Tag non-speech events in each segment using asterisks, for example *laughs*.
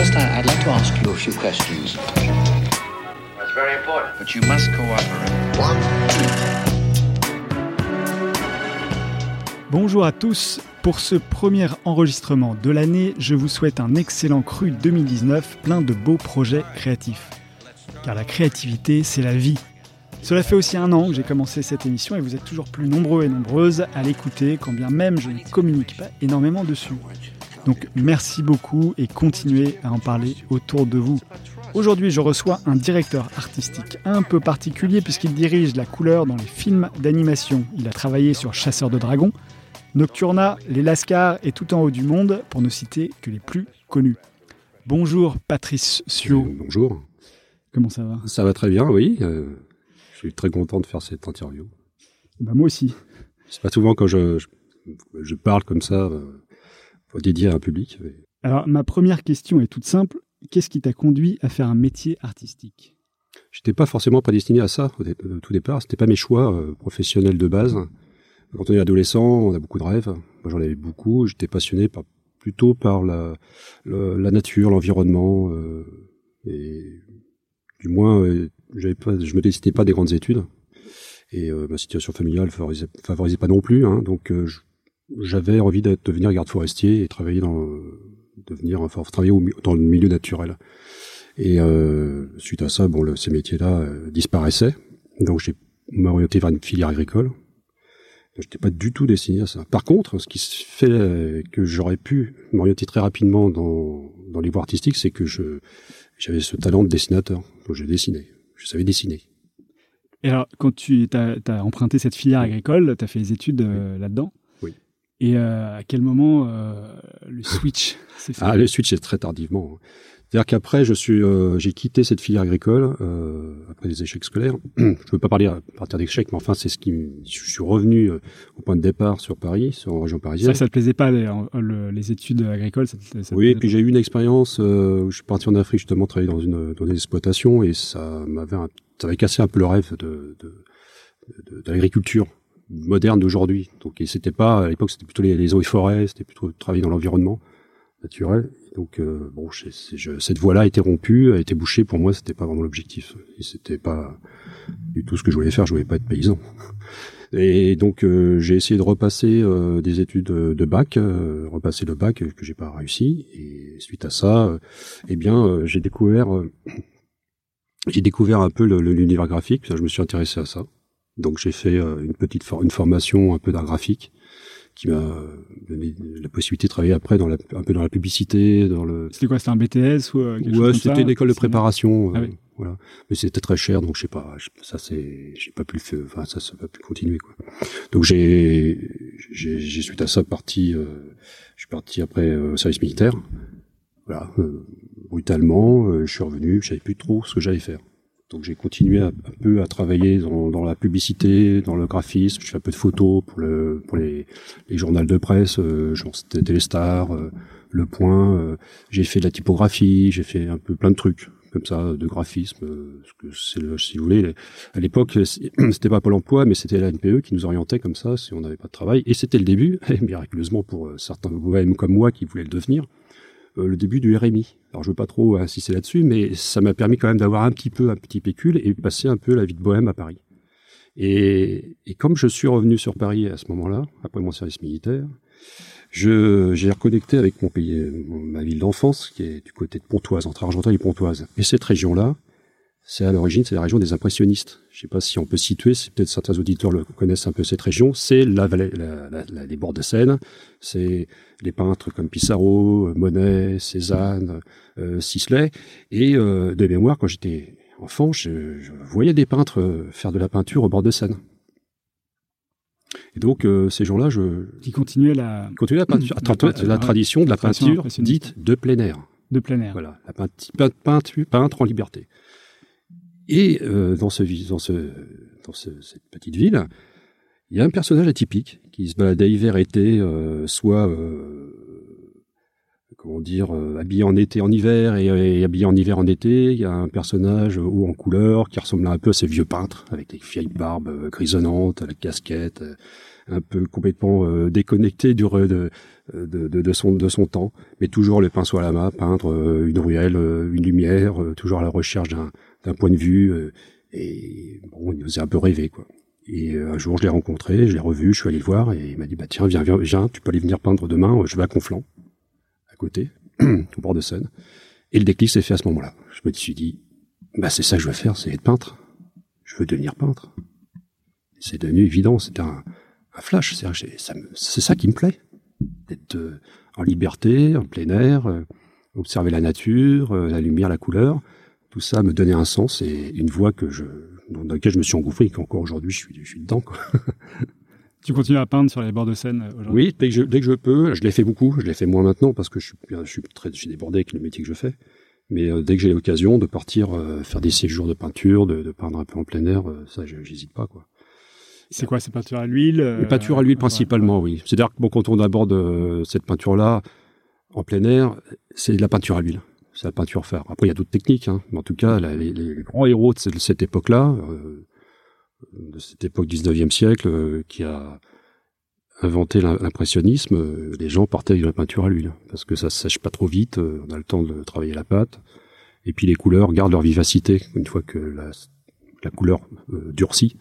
First, I'd like to ask you a few questions. That's very important. But you must cooperate. Bonjour à tous. Pour ce premier enregistrement de l'année, je vous souhaite un excellent cru 2019 plein de beaux projets créatifs. Car la créativité, c'est la vie. Cela fait aussi un an que j'ai commencé cette émission et vous êtes toujours plus nombreux et nombreuses à l'écouter, quand bien même je ne communique pas énormément dessus. Donc merci beaucoup et continuez à en parler autour de vous. Aujourd'hui, je reçois un directeur artistique un peu particulier puisqu'il dirige la couleur dans les films d'animation. Il a travaillé sur Chasseurs de dragons, Nocturna, Les Lascars et Tout en haut du monde, pour ne citer que les plus connus. Bonjour Patrice Sio. Bonjour. Comment ça va? Ça va très bien, oui. Euh, je suis très content de faire cette interview. bah, Moi aussi. C'est pas souvent quand je, je, je parle comme ça euh, pour dédier à un public. Mais... Alors, ma première question est toute simple. Qu'est-ce qui t'a conduit à faire un métier artistique? J'étais pas forcément prédestiné à ça au, dé au tout départ. C'était pas mes choix euh, professionnels de base. Quand on est adolescent, on a beaucoup de rêves. Moi, j'en avais beaucoup. J'étais passionné par, plutôt par la, la nature, l'environnement, euh, et du moins, euh, j'avais pas, je me décidais pas des grandes études. Et euh, ma situation familiale favorisait, favorisait pas non plus. Hein, donc, euh, j'avais envie de devenir garde forestier et travailler dans, devenir, enfin, travailler au, dans le milieu naturel. Et suite à ça, bon, le, ces métiers-là disparaissaient. Donc, j'ai m'orienté vers une filière agricole. Je n'étais pas du tout destiné à ça. Par contre, ce qui fait que j'aurais pu m'orienter très rapidement dans, dans les voies artistiques, c'est que je j'avais ce talent de dessinateur. Donc je dessinais. Je savais dessiner. Et alors, quand tu as, as, emprunté cette filière agricole, tu as fait des études euh, là-dedans? Et euh, à quel moment euh, le switch s'est fait? Ah, le switch, c'est très tardivement. C'est-à-dire qu'après, je suis, euh, j'ai quitté cette filière agricole euh, après des échecs scolaires. *clears throat* je ne veux pas parler à partir d'échecs, mais enfin, c'est ce qui, je suis revenu euh, au point de départ sur Paris, sur en région parisienne. Ça, ça te plaisait pas les, les études agricoles ça, ça Oui, et puis j'ai eu une expérience euh, où je suis parti en Afrique justement travailler dans une dans des exploitations et ça m'avait, ça avait cassé un peu le rêve de, de, de, de l'agriculture moderne d'aujourd'hui. Donc, c'était pas à l'époque, c'était plutôt les, les eaux et forêts, c'était plutôt travailler dans l'environnement naturel. Donc euh, bon, je, je, cette voie-là a été rompue, a été bouchée. Pour moi, c'était pas vraiment l'objectif. Et c'était pas du tout ce que je voulais faire. Je voulais pas être paysan. *laughs* Et donc euh, j'ai essayé de repasser euh, des études de bac, euh, repasser le bac que j'ai pas réussi. Et suite à ça, eh bien, j'ai découvert, j'ai découvert un peu l'univers graphique. Je me suis intéressé à ça. Donc j'ai fait une petite for une formation un peu d'art graphique qui m'a donné la possibilité de travailler après dans la, un peu dans la publicité, dans le. C'était quoi C'était un BTS ou euh, quelque Ouais, c'était une école de préparation. Ah euh, oui. Voilà, mais c'était très cher, donc je sais pas. Ça c'est, j'ai pas pu le faire. Enfin, ça, ça pas pu continuer quoi. Donc j'ai, j'ai suite à ça parti. Euh, je suis parti après au service militaire. Voilà, euh, brutalement, euh, je suis revenu. Je savais plus trop ce que j'allais faire. Donc j'ai continué un peu à travailler dans, dans, la publicité, dans le graphisme. Je fais un peu de photos pour, le, pour les, les journaux de presse, euh, genre Téléstar, euh, Le Point. Euh, j'ai fait de la typographie, j'ai fait un peu plein de trucs comme ça, de graphisme. Euh, ce que c'est le, si vous voulez, à l'époque, *clears throat* c'était pas Pôle Emploi, mais c'était la NPE qui nous orientait comme ça si on n'avait pas de travail. Et c'était le début, *laughs* et miraculeusement pour euh, certains même comme moi qui voulaient le devenir, euh, le début du RMI. Alors je veux pas trop insister là-dessus, mais ça m'a permis quand même d'avoir un petit peu un petit pécule et passer un peu la vie de bohème à Paris. Et, et comme je suis revenu sur Paris à ce moment-là, après mon service militaire, je j'ai reconnecté avec mon pays, ma ville d'enfance, qui est du côté de Pontoise, entre Argenteuil et Pontoise. Et cette région-là, c'est à l'origine, c'est la région des impressionnistes. Je sais pas si on peut situer, c'est peut-être certains auditeurs le connaissent un peu cette région. C'est la vallée, la, la, la, les bords de Seine. C'est les peintres comme Pissarro, Monet, Cézanne, euh, Sisley. Et euh, de mémoire, quand j'étais enfant, je, je, voyais des peintres faire de la peinture au bord de Seine. Et donc euh, ces gens-là, je qui continuaient la continuaient la, peinture, la, la tradition de la peinture dite de plein air. De plein air. Voilà, la peinture, peintre en liberté. Et euh, dans, ce, dans, ce, dans ce, cette petite ville, il y a un personnage atypique qui se baladait hiver-été, euh, soit comment dire, euh, habillé en été en hiver et, habillé en hiver en été. Il y a un personnage haut en couleur qui ressemble un peu à ces vieux peintres avec des vieilles barbes grisonnantes, la casquette, un peu complètement déconnecté de, de, de, son de son temps, mais toujours le pinceau à la main, peindre une ruelle, une lumière, toujours à la recherche d'un d'un point de vue et bon, il nous faisait un peu rêver quoi. Et un jour, je l'ai rencontré, je l'ai revu, je suis allé le voir et il m'a dit bah tiens, viens, viens, viens, tu peux aller venir peindre demain, je vais à Conflans côté, *clears throat* au bord de Seine. Et le déclic s'est fait à ce moment-là. Je me suis dit, bah c'est ça que je veux faire, c'est être peintre. Je veux devenir peintre. C'est devenu évident, c'était un, flash. C'est ça qui me plaît, d'être euh, en liberté, en plein air, euh, observer la nature, euh, la lumière, la couleur. Tout ça me donnait un sens et une voie que je, dans laquelle je me suis engouffré et qu'encore aujourd'hui je suis, je suis dedans. Quoi. *laughs* Tu continues à peindre sur les bords de Seine euh, aujourd'hui? Oui, dès que, je, dès que je peux. Je l'ai fait beaucoup. Je l'ai fait moins maintenant parce que je suis, je suis très, je suis débordé avec le métier que je fais. Mais euh, dès que j'ai l'occasion de partir euh, faire des séjours de peinture, de, de, peindre un peu en plein air, ça, j'hésite pas, quoi. C'est quoi, ces peintures à l'huile Les peintures à l'huile principalement, oui. C'est-à-dire que bon, quand on aborde cette peinture-là en plein air, c'est de la peinture à l'huile. C'est la peinture faire. Après, il y a d'autres techniques, hein. mais en tout cas, les, grands héros de cette, époque-là, de cette époque 19e siècle euh, qui a inventé l'impressionnisme, euh, les gens partaient avec la peinture à l'huile parce que ça se sèche pas trop vite, euh, on a le temps de travailler la pâte et puis les couleurs gardent leur vivacité une fois que la, la couleur durcit.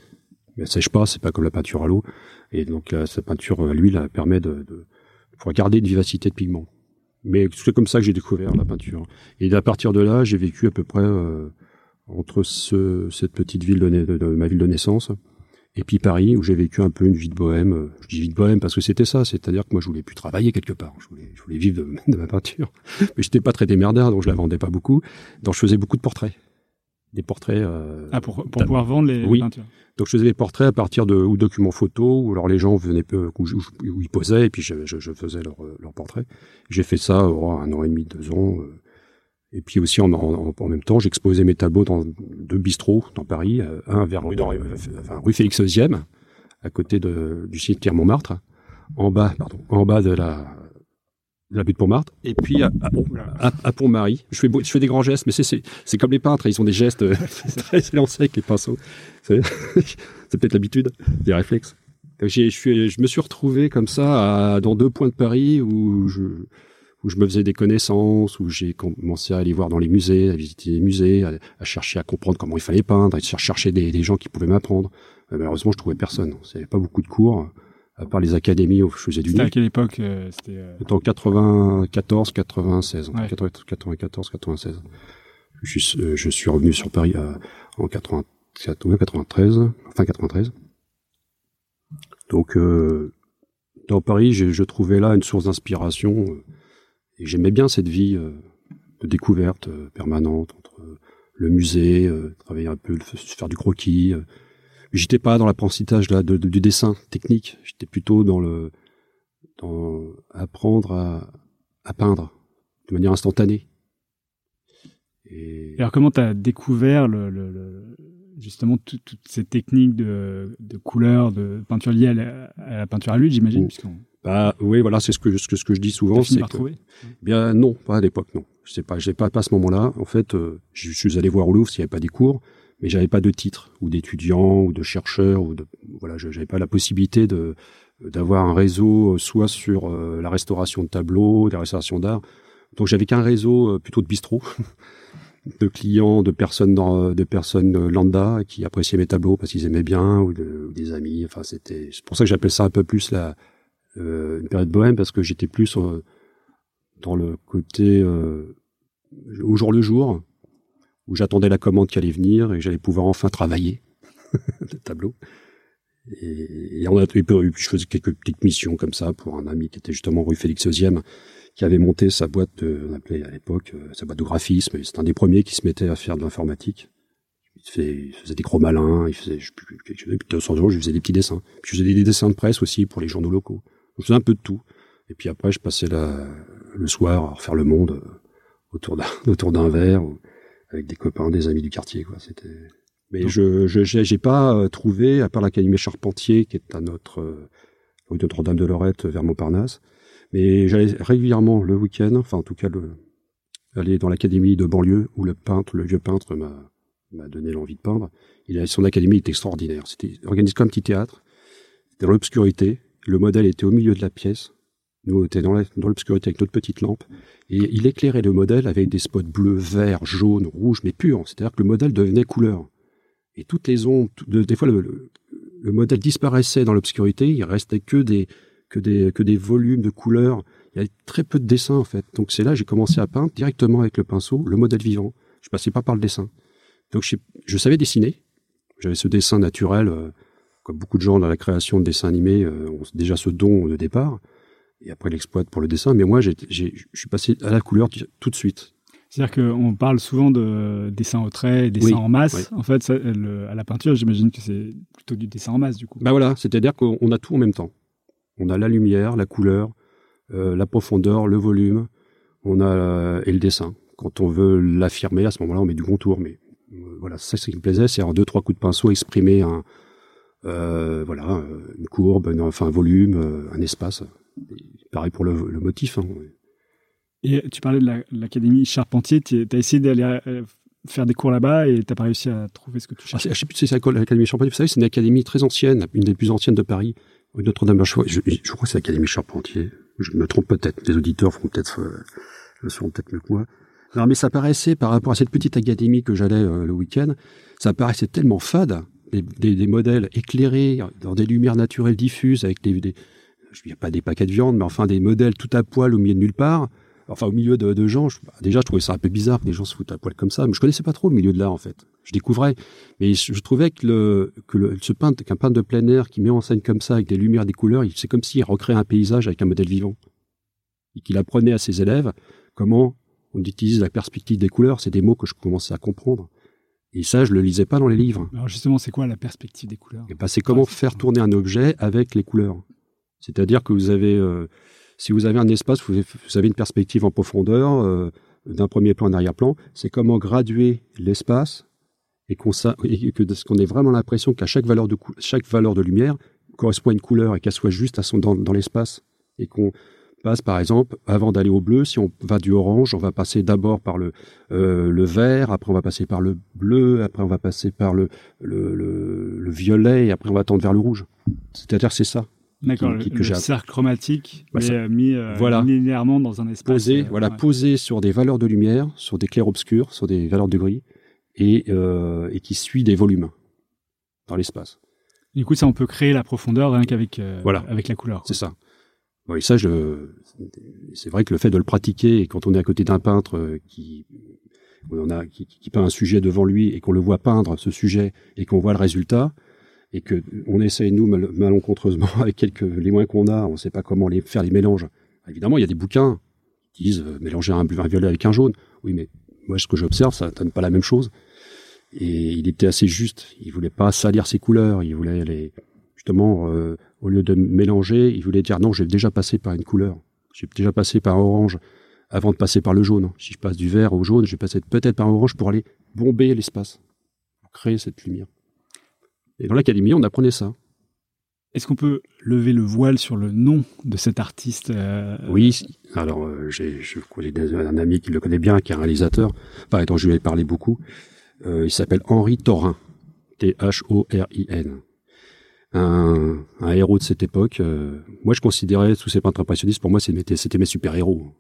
Elle sèche pas, c'est pas comme la peinture à l'eau et donc cette peinture à l'huile permet de, de pouvoir garder une vivacité de pigment. Mais c'est comme ça que j'ai découvert la peinture. Et à partir de là, j'ai vécu à peu près entre ce, cette petite ville de, ma ville de naissance et puis Paris où j'ai vécu un peu une vie de bohème. Je dis vie de bohème parce que c'était ça, c'est-à-dire que moi je voulais plus travailler quelque part, je voulais, je voulais vivre de, *laughs* ma peinture, mais j'étais pas très démerdard donc je la vendais pas beaucoup, donc je faisais beaucoup de portraits, des portraits. Euh, ah pour, pour pouvoir vendre les oui. peintures. Donc je faisais des portraits à partir de ou documents photos ou alors les gens venaient peu où, où, ils posaient et puis je, je, je faisais leurs leur portraits. J'ai fait ça oh, un an et demi, deux ans. Euh, et puis aussi en, en, en même temps, j'exposais mes tableaux dans deux bistrots dans Paris, euh, un vers rue, dans, enfin, rue Félix Eusième, à côté de, du cimetière Montmartre, en bas, pardon, en bas de la, la butte Montmartre, et puis à, à, à Pont-Marie. Je fais, je fais des grands gestes, mais c'est comme les peintres, ils ont des gestes *laughs* très élancés avec les pinceaux. C'est *laughs* peut-être l'habitude, des réflexes. Je, suis, je me suis retrouvé comme ça à, dans deux points de Paris où je, où je me faisais des connaissances, où j'ai commencé à aller voir dans les musées, à visiter les musées, à, chercher à comprendre comment il fallait peindre, à chercher des, des gens qui pouvaient m'apprendre. Euh, malheureusement, je trouvais personne. Il n'y avait pas beaucoup de cours, à part les académies où je faisais du C'était à quelle époque euh, C'était euh... en 94, 96. Ouais. 94, 96. Je suis, euh, je suis revenu sur Paris euh, en 93, enfin 93. Donc, dans Paris, je, je, trouvais là une source d'inspiration et j'aimais bien cette vie euh, de découverte euh, permanente entre euh, le musée, travailler un peu, faire du croquis. J'étais pas dans l'apprentissage là de, du dessin technique. J'étais plutôt dans le dans apprendre à, à peindre de manière instantanée. Et... alors comment tu as découvert le, le, le justement toutes ces techniques de, de couleur, de peinture liée à la, à la peinture à l'huile, j'imagine, oh. Bah oui, voilà, c'est ce que, ce que ce que je dis souvent. C'est que bien non, pas à l'époque, non. Je sais pas, j'ai pas pas à ce moment-là. En fait, euh, je suis allé voir au Louvre s'il n'y avait pas des cours, mais j'avais pas de titre ou d'étudiant ou de chercheur ou de voilà, j'avais pas la possibilité de d'avoir un réseau euh, soit sur euh, la restauration de tableaux, la restauration d'art. Donc j'avais qu'un réseau plutôt de bistrot. *laughs* de clients, de personnes dans, de personnes lambda qui appréciaient mes tableaux parce qu'ils aimaient bien ou, de, ou des amis. Enfin, c'était c'est pour ça que j'appelle ça un peu plus la euh, une période bohème parce que j'étais plus euh, dans le côté euh, au jour le jour où j'attendais la commande qui allait venir et j'allais pouvoir enfin travailler *laughs* le tableau. Et, on a, et puis je faisais quelques petites missions comme ça pour un ami qui était justement rue Félix Eusième, qui avait monté sa boîte, de, on appelait à l'époque sa boîte de graphisme. C'est un des premiers qui se mettait à faire de l'informatique. Il, faisait, des gros malins, il faisait je quelque chose. Et puis de temps en temps, je faisais des petits dessins. Puis je faisais des dessins de presse aussi pour les journaux locaux. Je faisais un peu de tout. Et puis après, je passais le soir à refaire le monde euh, autour d'un *laughs* verre, avec des copains, des amis du quartier, quoi. C'était, mais je, je, j'ai pas euh, trouvé, à part l'Académie Charpentier, qui est à notre, euh, rue Notre-Dame de Lorette, vers Montparnasse, Mais j'allais régulièrement le week-end, enfin en tout cas le, aller dans l'académie de banlieue où le peintre, le vieux peintre m'a m'a donné l'envie de peindre. Il a, son académie était extraordinaire. C'était organisé comme un petit théâtre. C'était dans l'obscurité. Le modèle était au milieu de la pièce. Nous, on était dans l'obscurité avec notre petite lampe. Et il éclairait le modèle avec des spots bleus, verts, jaunes, rouges, mais purs. C'est-à-dire que le modèle devenait couleur. Et toutes les ondes, des fois, le, le, modèle disparaissait dans l'obscurité. Il restait que des, que des, que des volumes de couleurs. Il y avait très peu de dessins, en fait. Donc c'est là j'ai commencé à peindre directement avec le pinceau, le modèle vivant. Je passais pas par le dessin. Donc je, savais dessiner. J'avais ce dessin naturel, euh, comme beaucoup de gens dans la création de dessins animés euh, ont déjà ce don de départ, et après l'exploite pour le dessin. Mais moi, je suis passé à la couleur tout de suite. C'est-à-dire qu'on parle souvent de dessin au trait, dessin en masse. En fait, à la peinture, j'imagine que c'est plutôt du dessin en masse, du coup. Bah voilà, c'est-à-dire qu'on a tout en même temps. On a la lumière, la couleur, euh, la profondeur, le volume, on a et le dessin. Quand on veut l'affirmer, à ce moment-là, on met du contour, mais voilà, c'est ça qui me plaisait, c'est en deux trois coups de pinceau exprimer un, euh, voilà, une courbe, enfin un volume, euh, un espace. Pareil pour le, motif. Hein, et tu parlais de l'académie Charpentier, tu as essayé d'aller euh, faire des cours là-bas et tu n'as pas réussi à trouver ce que tu ah, cherchais. je sais plus si c'est l'académie Charpentier. Vous savez, c'est une académie très ancienne, une des plus anciennes de Paris, Notre-Dame. Je, je, je, crois que c'est l'académie Charpentier. Je me trompe peut-être. Les auditeurs vont peut-être le sauront peut-être mieux que moi. Non, mais ça paraissait, par rapport à cette petite académie que j'allais euh, le week-end, ça paraissait tellement fade, des, des, modèles éclairés dans des lumières naturelles diffuses, avec des, des je ne pas des paquets de viande, mais enfin des modèles tout à poil au milieu de nulle part, enfin au milieu de, de gens. Bah, déjà, je trouvais ça un peu bizarre que des gens se foutent à poil comme ça, mais je connaissais pas trop le milieu de l'art en fait. Je découvrais, mais je, trouvais que le que le, ce peintre, qu'un peintre de plein air qui met en scène comme ça avec des lumières, des couleurs, c'est comme s'il recréait un paysage avec un modèle vivant et qu'il apprenait à ses élèves comment on utilise la perspective des couleurs, c'est des mots que je commençais à comprendre. Et ça, je le lisais pas dans les livres. Alors justement, c'est quoi la perspective des couleurs? Eh ben, C'est comment faire tourner un objet avec les couleurs. C'est-à-dire que vous avez, euh, si vous avez un espace, vous avez une perspective en profondeur, euh, d'un premier plan, un arrière-plan, c'est comment graduer l'espace et qu'on ait vraiment l'impression qu'à chaque valeur de chaque valeur de lumière correspond à une couleur et qu'elle soit juste à son dans, dans l'espace et qu'on passe par exemple, avant d'aller au bleu, si on va du orange, on va passer d'abord par le, euh, le vert, après on va passer par le bleu, après on va passer par le, le, le, violet, et après on va tendre vers le rouge. C'est-à-dire c'est ça. D'accord, le, cercle chromatique euh, mis euh, voilà. linéairement dans un espace. Posé, voilà, posé sur des valeurs de lumière, sur des clairs-obscurs, sur des valeurs de gris, et, et qui suit des volumes dans l'espace. Du coup, ça, on peut créer la profondeur rien qu'avec voilà. avec la couleur. C'est ça. Oui, ça, je, c'est vrai que le fait de le pratiquer, et quand on est à côté d'un peintre euh, qui, on a, qui, qui, peint un sujet devant lui et qu'on le voit peindre ce sujet et qu'on voit le résultat, et que on essaye nous malencontreusement *laughs* avec quelques les moyens qu'on a, on ne sait pas comment les faire les mélanges. Évidemment, il y a des bouquins qui disent euh, mélanger un, un violet avec un jaune. Oui, mais moi, ce que j'observe, ça donne pas la même chose. Et il était assez juste. Il voulait pas salir ses couleurs. Il voulait les justement euh, au lieu de mélanger, il voulait dire non, j'ai déjà passé par une couleur. J'ai déjà passé par orange avant de passer par le jaune. Si je passe du vert au jaune, je vais passer peut-être par orange pour aller bomber l'espace, pour créer cette lumière. Et dans l'académie, on apprenait ça. Est-ce qu'on peut lever le voile sur le nom de cet artiste euh, Oui, alors euh, j'ai je connais un ami qui le connaît bien, qui est un réalisateur, enfin, dont je lui ai parlé beaucoup. Euh, il s'appelle Henri Thorin, T-H-O-R-I-N un, un, héros de cette époque. Moi, je considérais tous ces peintres impressionnistes, pour moi, c'était mes super-héros.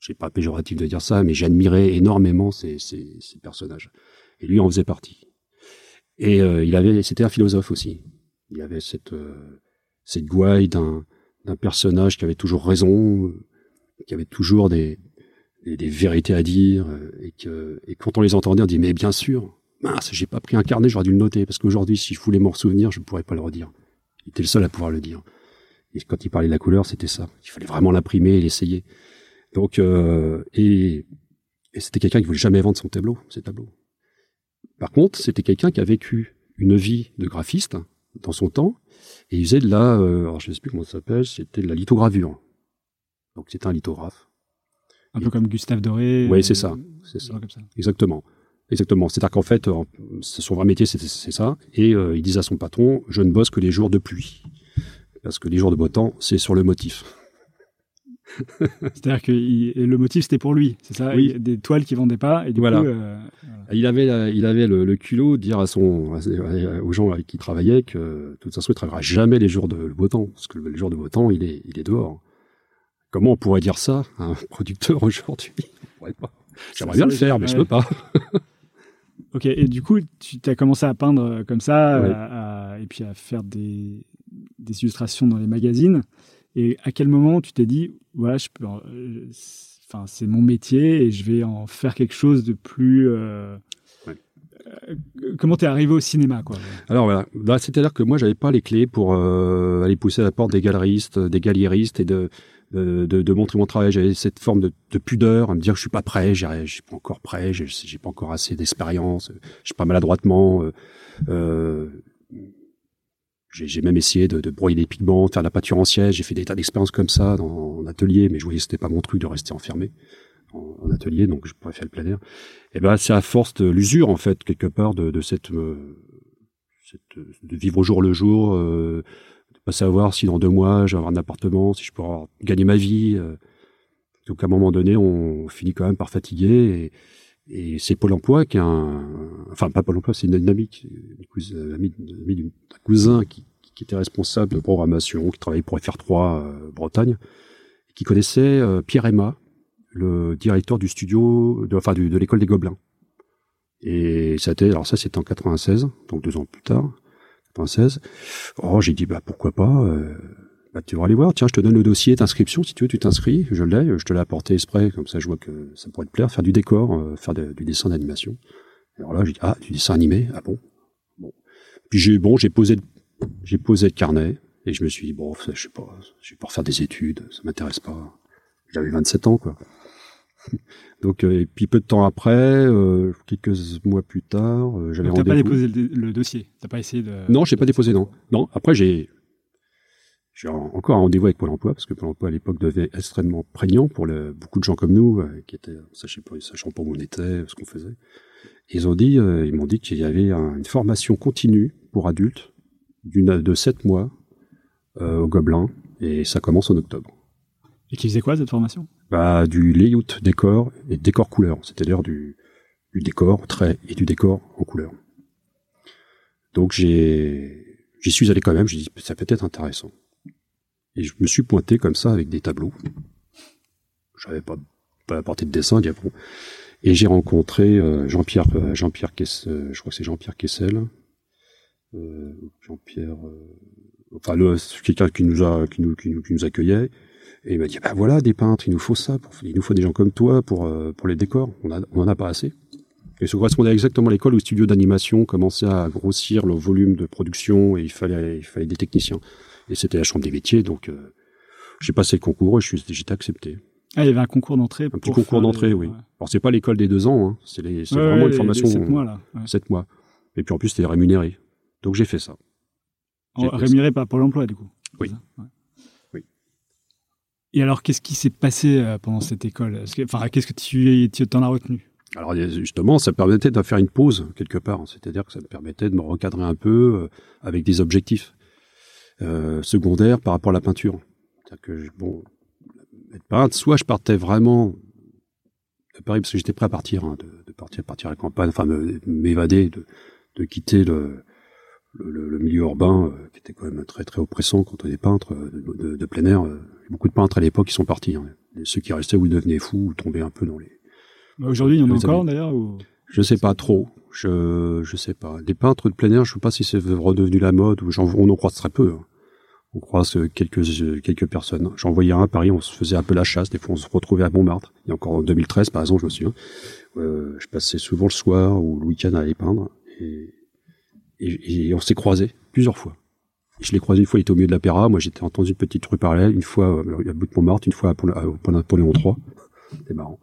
J'ai pas péjoratif de dire ça, mais j'admirais énormément ces, ces, ces, personnages. Et lui en faisait partie. Et euh, il avait, c'était un philosophe aussi. Il avait cette, euh, cette gouaille d'un, d'un personnage qui avait toujours raison, qui avait toujours des, des, vérités à dire, et que, et quand on les entendait, on dit mais bien sûr, mince, j'ai pas pris un carnet, j'aurais dû le noter, parce qu'aujourd'hui, si je voulais m'en souvenir, je ne pourrais pas le redire. Il était le seul à pouvoir le dire. Et quand il parlait de la couleur, c'était ça. Il fallait vraiment l'imprimer et l'essayer. Donc, euh, et, et c'était quelqu'un qui voulait jamais vendre son tableau, ses tableaux. Par contre, c'était quelqu'un qui a vécu une vie de graphiste dans son temps, et il faisait de la, euh, alors je ne sais plus comment ça s'appelle, c'était de la lithogravure. Donc c'était un lithographe. Un peu comme Gustave Doré. Oui, c'est ça, c'est ça. ça. Exactement. Exactement. C'est-à-dire qu'en fait, euh, son vrai métier, c'est ça. Et euh, il disait à son patron, je ne bosse que les jours de pluie. Parce que les jours de beau temps, c'est sur le motif. *laughs* C'est-à-dire que le motif c'était pour lui, c'est ça? Oui. Des toiles qui vendaient pas et du Voilà. coup. euh, Il avait, il avait le, le culot de dire à son, à- aux gens avec qui il travaillait que, de toute façon, il travaillera jamais les jours de beau temps, parce que le jour de beau temps, il est, il est dehors. Comment on pourrait dire ça à un producteur aujourd'hui? J'aimerais bien le faire, mais je ouais. peux pas. *laughs* Ok, et du coup, tu as commencé à peindre euh, comme ça, Ouais. à- à- et puis à faire des, des illustrations dans les magazines. Et à quel moment tu t'es dit, voilà, je peux, euh, c'est- enfin, c'est mon métier et je vais en faire quelque chose de plus. euh, Ouais. euh, comment t'es arrivé au cinéma, quoi? Alors voilà, Là, c'est-à-dire que moi, j'avais pas les clés pour euh, aller pousser à la porte des galeristes, des galieristes et de, de, de, de montrer mon travail. J'avais cette forme de, de pudeur à me dire que je suis pas prêt, j'ai je suis pas encore prêt, j'ai pas encore assez d'expérience, je suis pas maladroitement. Euh, j'ai même essayé de, de broyer des pigments, de faire la peinture en siège. J'ai fait des tas d'expériences comme ça dans, en atelier, mais je voyais que c'était pas mon truc de rester enfermé en, en atelier, donc je préfère le plein air. Et ben c'est à force de l'usure en fait quelque part de, de cette, euh, cette- de vivre au jour le jour, euh, de pas savoir si dans deux mois j'ai avoir un appartement, si je avoir, gagner ma vie. euh. donc à un moment donné, on finit quand même par fatiguer. Et, et c'est Pôle Emploi qui a un, enfin pas Pôle Emploi, c'est une, qui- une cousine, d'un cousin qui, qui était responsable de programmation, qui travaillait pour FR3 euh, Bretagne, et qui connaissait euh, Pierre Emma, le directeur du studio, de, enfin du- de l'école des Gobelins. Et ça été, alors ça c'était en 96, donc deux ans plus tard, 96. Oh, j'ai dit bah pourquoi pas. euh, bah tu vas aller voir. Tiens, je te donne le dossier d'inscription si tu veux, tu t'inscris. Je l'ai, je te l'ai apporté exprès, comme ça je vois que ça pourrait te plaire, faire du décor, euh, faire de- du dessin d'animation. Alors là j'ai dit ah du dessin animé, ah bon? Bon. Puis j'ai bon j'ai posé j'ai posé le carnet et je me suis dit bon ça, je sais pas, je vais pas refaire des études, ça m'intéresse pas. J'avais 27 ans quoi. *laughs* Donc, euh, et puis peu de temps après, euh, quelques mois plus tard, euh, j'avais T'as pas rendez-vous. déposé le, le dossier? T'as pas essayé de. Non, j'ai pas déposé, non. Non, après j'ai j'ai en- encore un rendez-vous avec Pôle Emploi parce que Pôle Emploi à l'époque devait être extrêmement prégnant pour le, beaucoup de gens comme nous euh, qui étaient sachant pas, sachant pas où on était, ce qu'on faisait. Ils ont dit, euh, ils m'ont dit qu'il y avait un- une formation continue pour adultes d'une de sept mois euh, au Gobelin et ça commence en octobre. Et qui faisait quoi cette formation? Bah, du layout décor et décor couleur, c'est-à-dire du, du décor trait et du décor en couleur. Donc j'ai j'y suis allé quand même, j'ai dit ça peut être intéressant. Et je me suis pointé comme ça avec des tableaux. J'avais pas pas apporté de dessin, bon. Et j'ai rencontré euh, Jean-Pierre euh, Jean-Pierre Kess- euh, je crois que c'est Jean-Pierre Kessel. Euh, Jean-Pierre euh, enfin le quelqu'un qui nous a qui nous, qui nous accueillait et il m'a dit, bah voilà, des peintres, il nous faut ça, il nous faut des gens comme toi pour, euh, pour les décors. On, a, on a pas assez. Et ça correspondait exactement à l'école où le studio d'animation commençait à grossir le volume de production et il fallait, il fallait des techniciens. Et c'était la chambre des métiers, donc euh, j'ai passé le concours et je suis, j'ai été accepté. Ah, il y avait un concours d'entrée. Un petit concours d'entrée, oui. Alors c'est pas l'école des deux ans, hein, c'est, c'est vraiment une formation Sept mois là. ouais. sept mois. Et puis en plus c'était rémunéré. Donc j'ai fait ça. En- Rémunéré par Pôle emploi, du coup. Oui. Ouais. Et alors, qu'est-ce qui s'est passé euh, pendant cette école? Enfin, qu'est-ce que tu tu t'en as retenu? Alors justement, ça me permettait de faire une pause quelque part. C'est-à-dire que ça me permettait de me recadrer un peu euh, avec des objectifs euh, secondaires par rapport à la peinture. C'est-à-dire que bon, être peintre, soit je partais vraiment de Paris parce que j'étais prêt à partir, hein, de, de partir, partir à la campagne, enfin m'évader, de, de quitter le, le, le- milieu urbain euh, qui était quand même très très oppressant quand on est peintre euh, de, de- plein air. euh. beaucoup de peintres à l'époque qui sont partis. hein. Ceux qui restaient ou devenaient fous ou tombaient un peu dans les Bah, Aujourd'hui, il y en a Les encore d'ailleurs ou... je sais pas trop. Je je sais pas. Des peintres de plein air, je sais pas si c'est redevenu la mode ou on en croise très peu. hein. On croise euh, quelques euh, quelques personnes. J'en voyais un à Paris, on se faisait un peu la chasse. Des fois, on se retrouvait à Montmartre. Il y a encore en 2013, par exemple, je me souviens. Euh, je passais souvent le soir ou le week-end à aller peindre et, et, et on s'est croisés plusieurs fois. Je l'ai croisé une fois, il était au milieu de l'Apéra. Moi, j'étais entendu une petite rue parallèle. Une fois euh, à bout de Montmartre, une fois à Pont- Napoléon III. C'était marrant.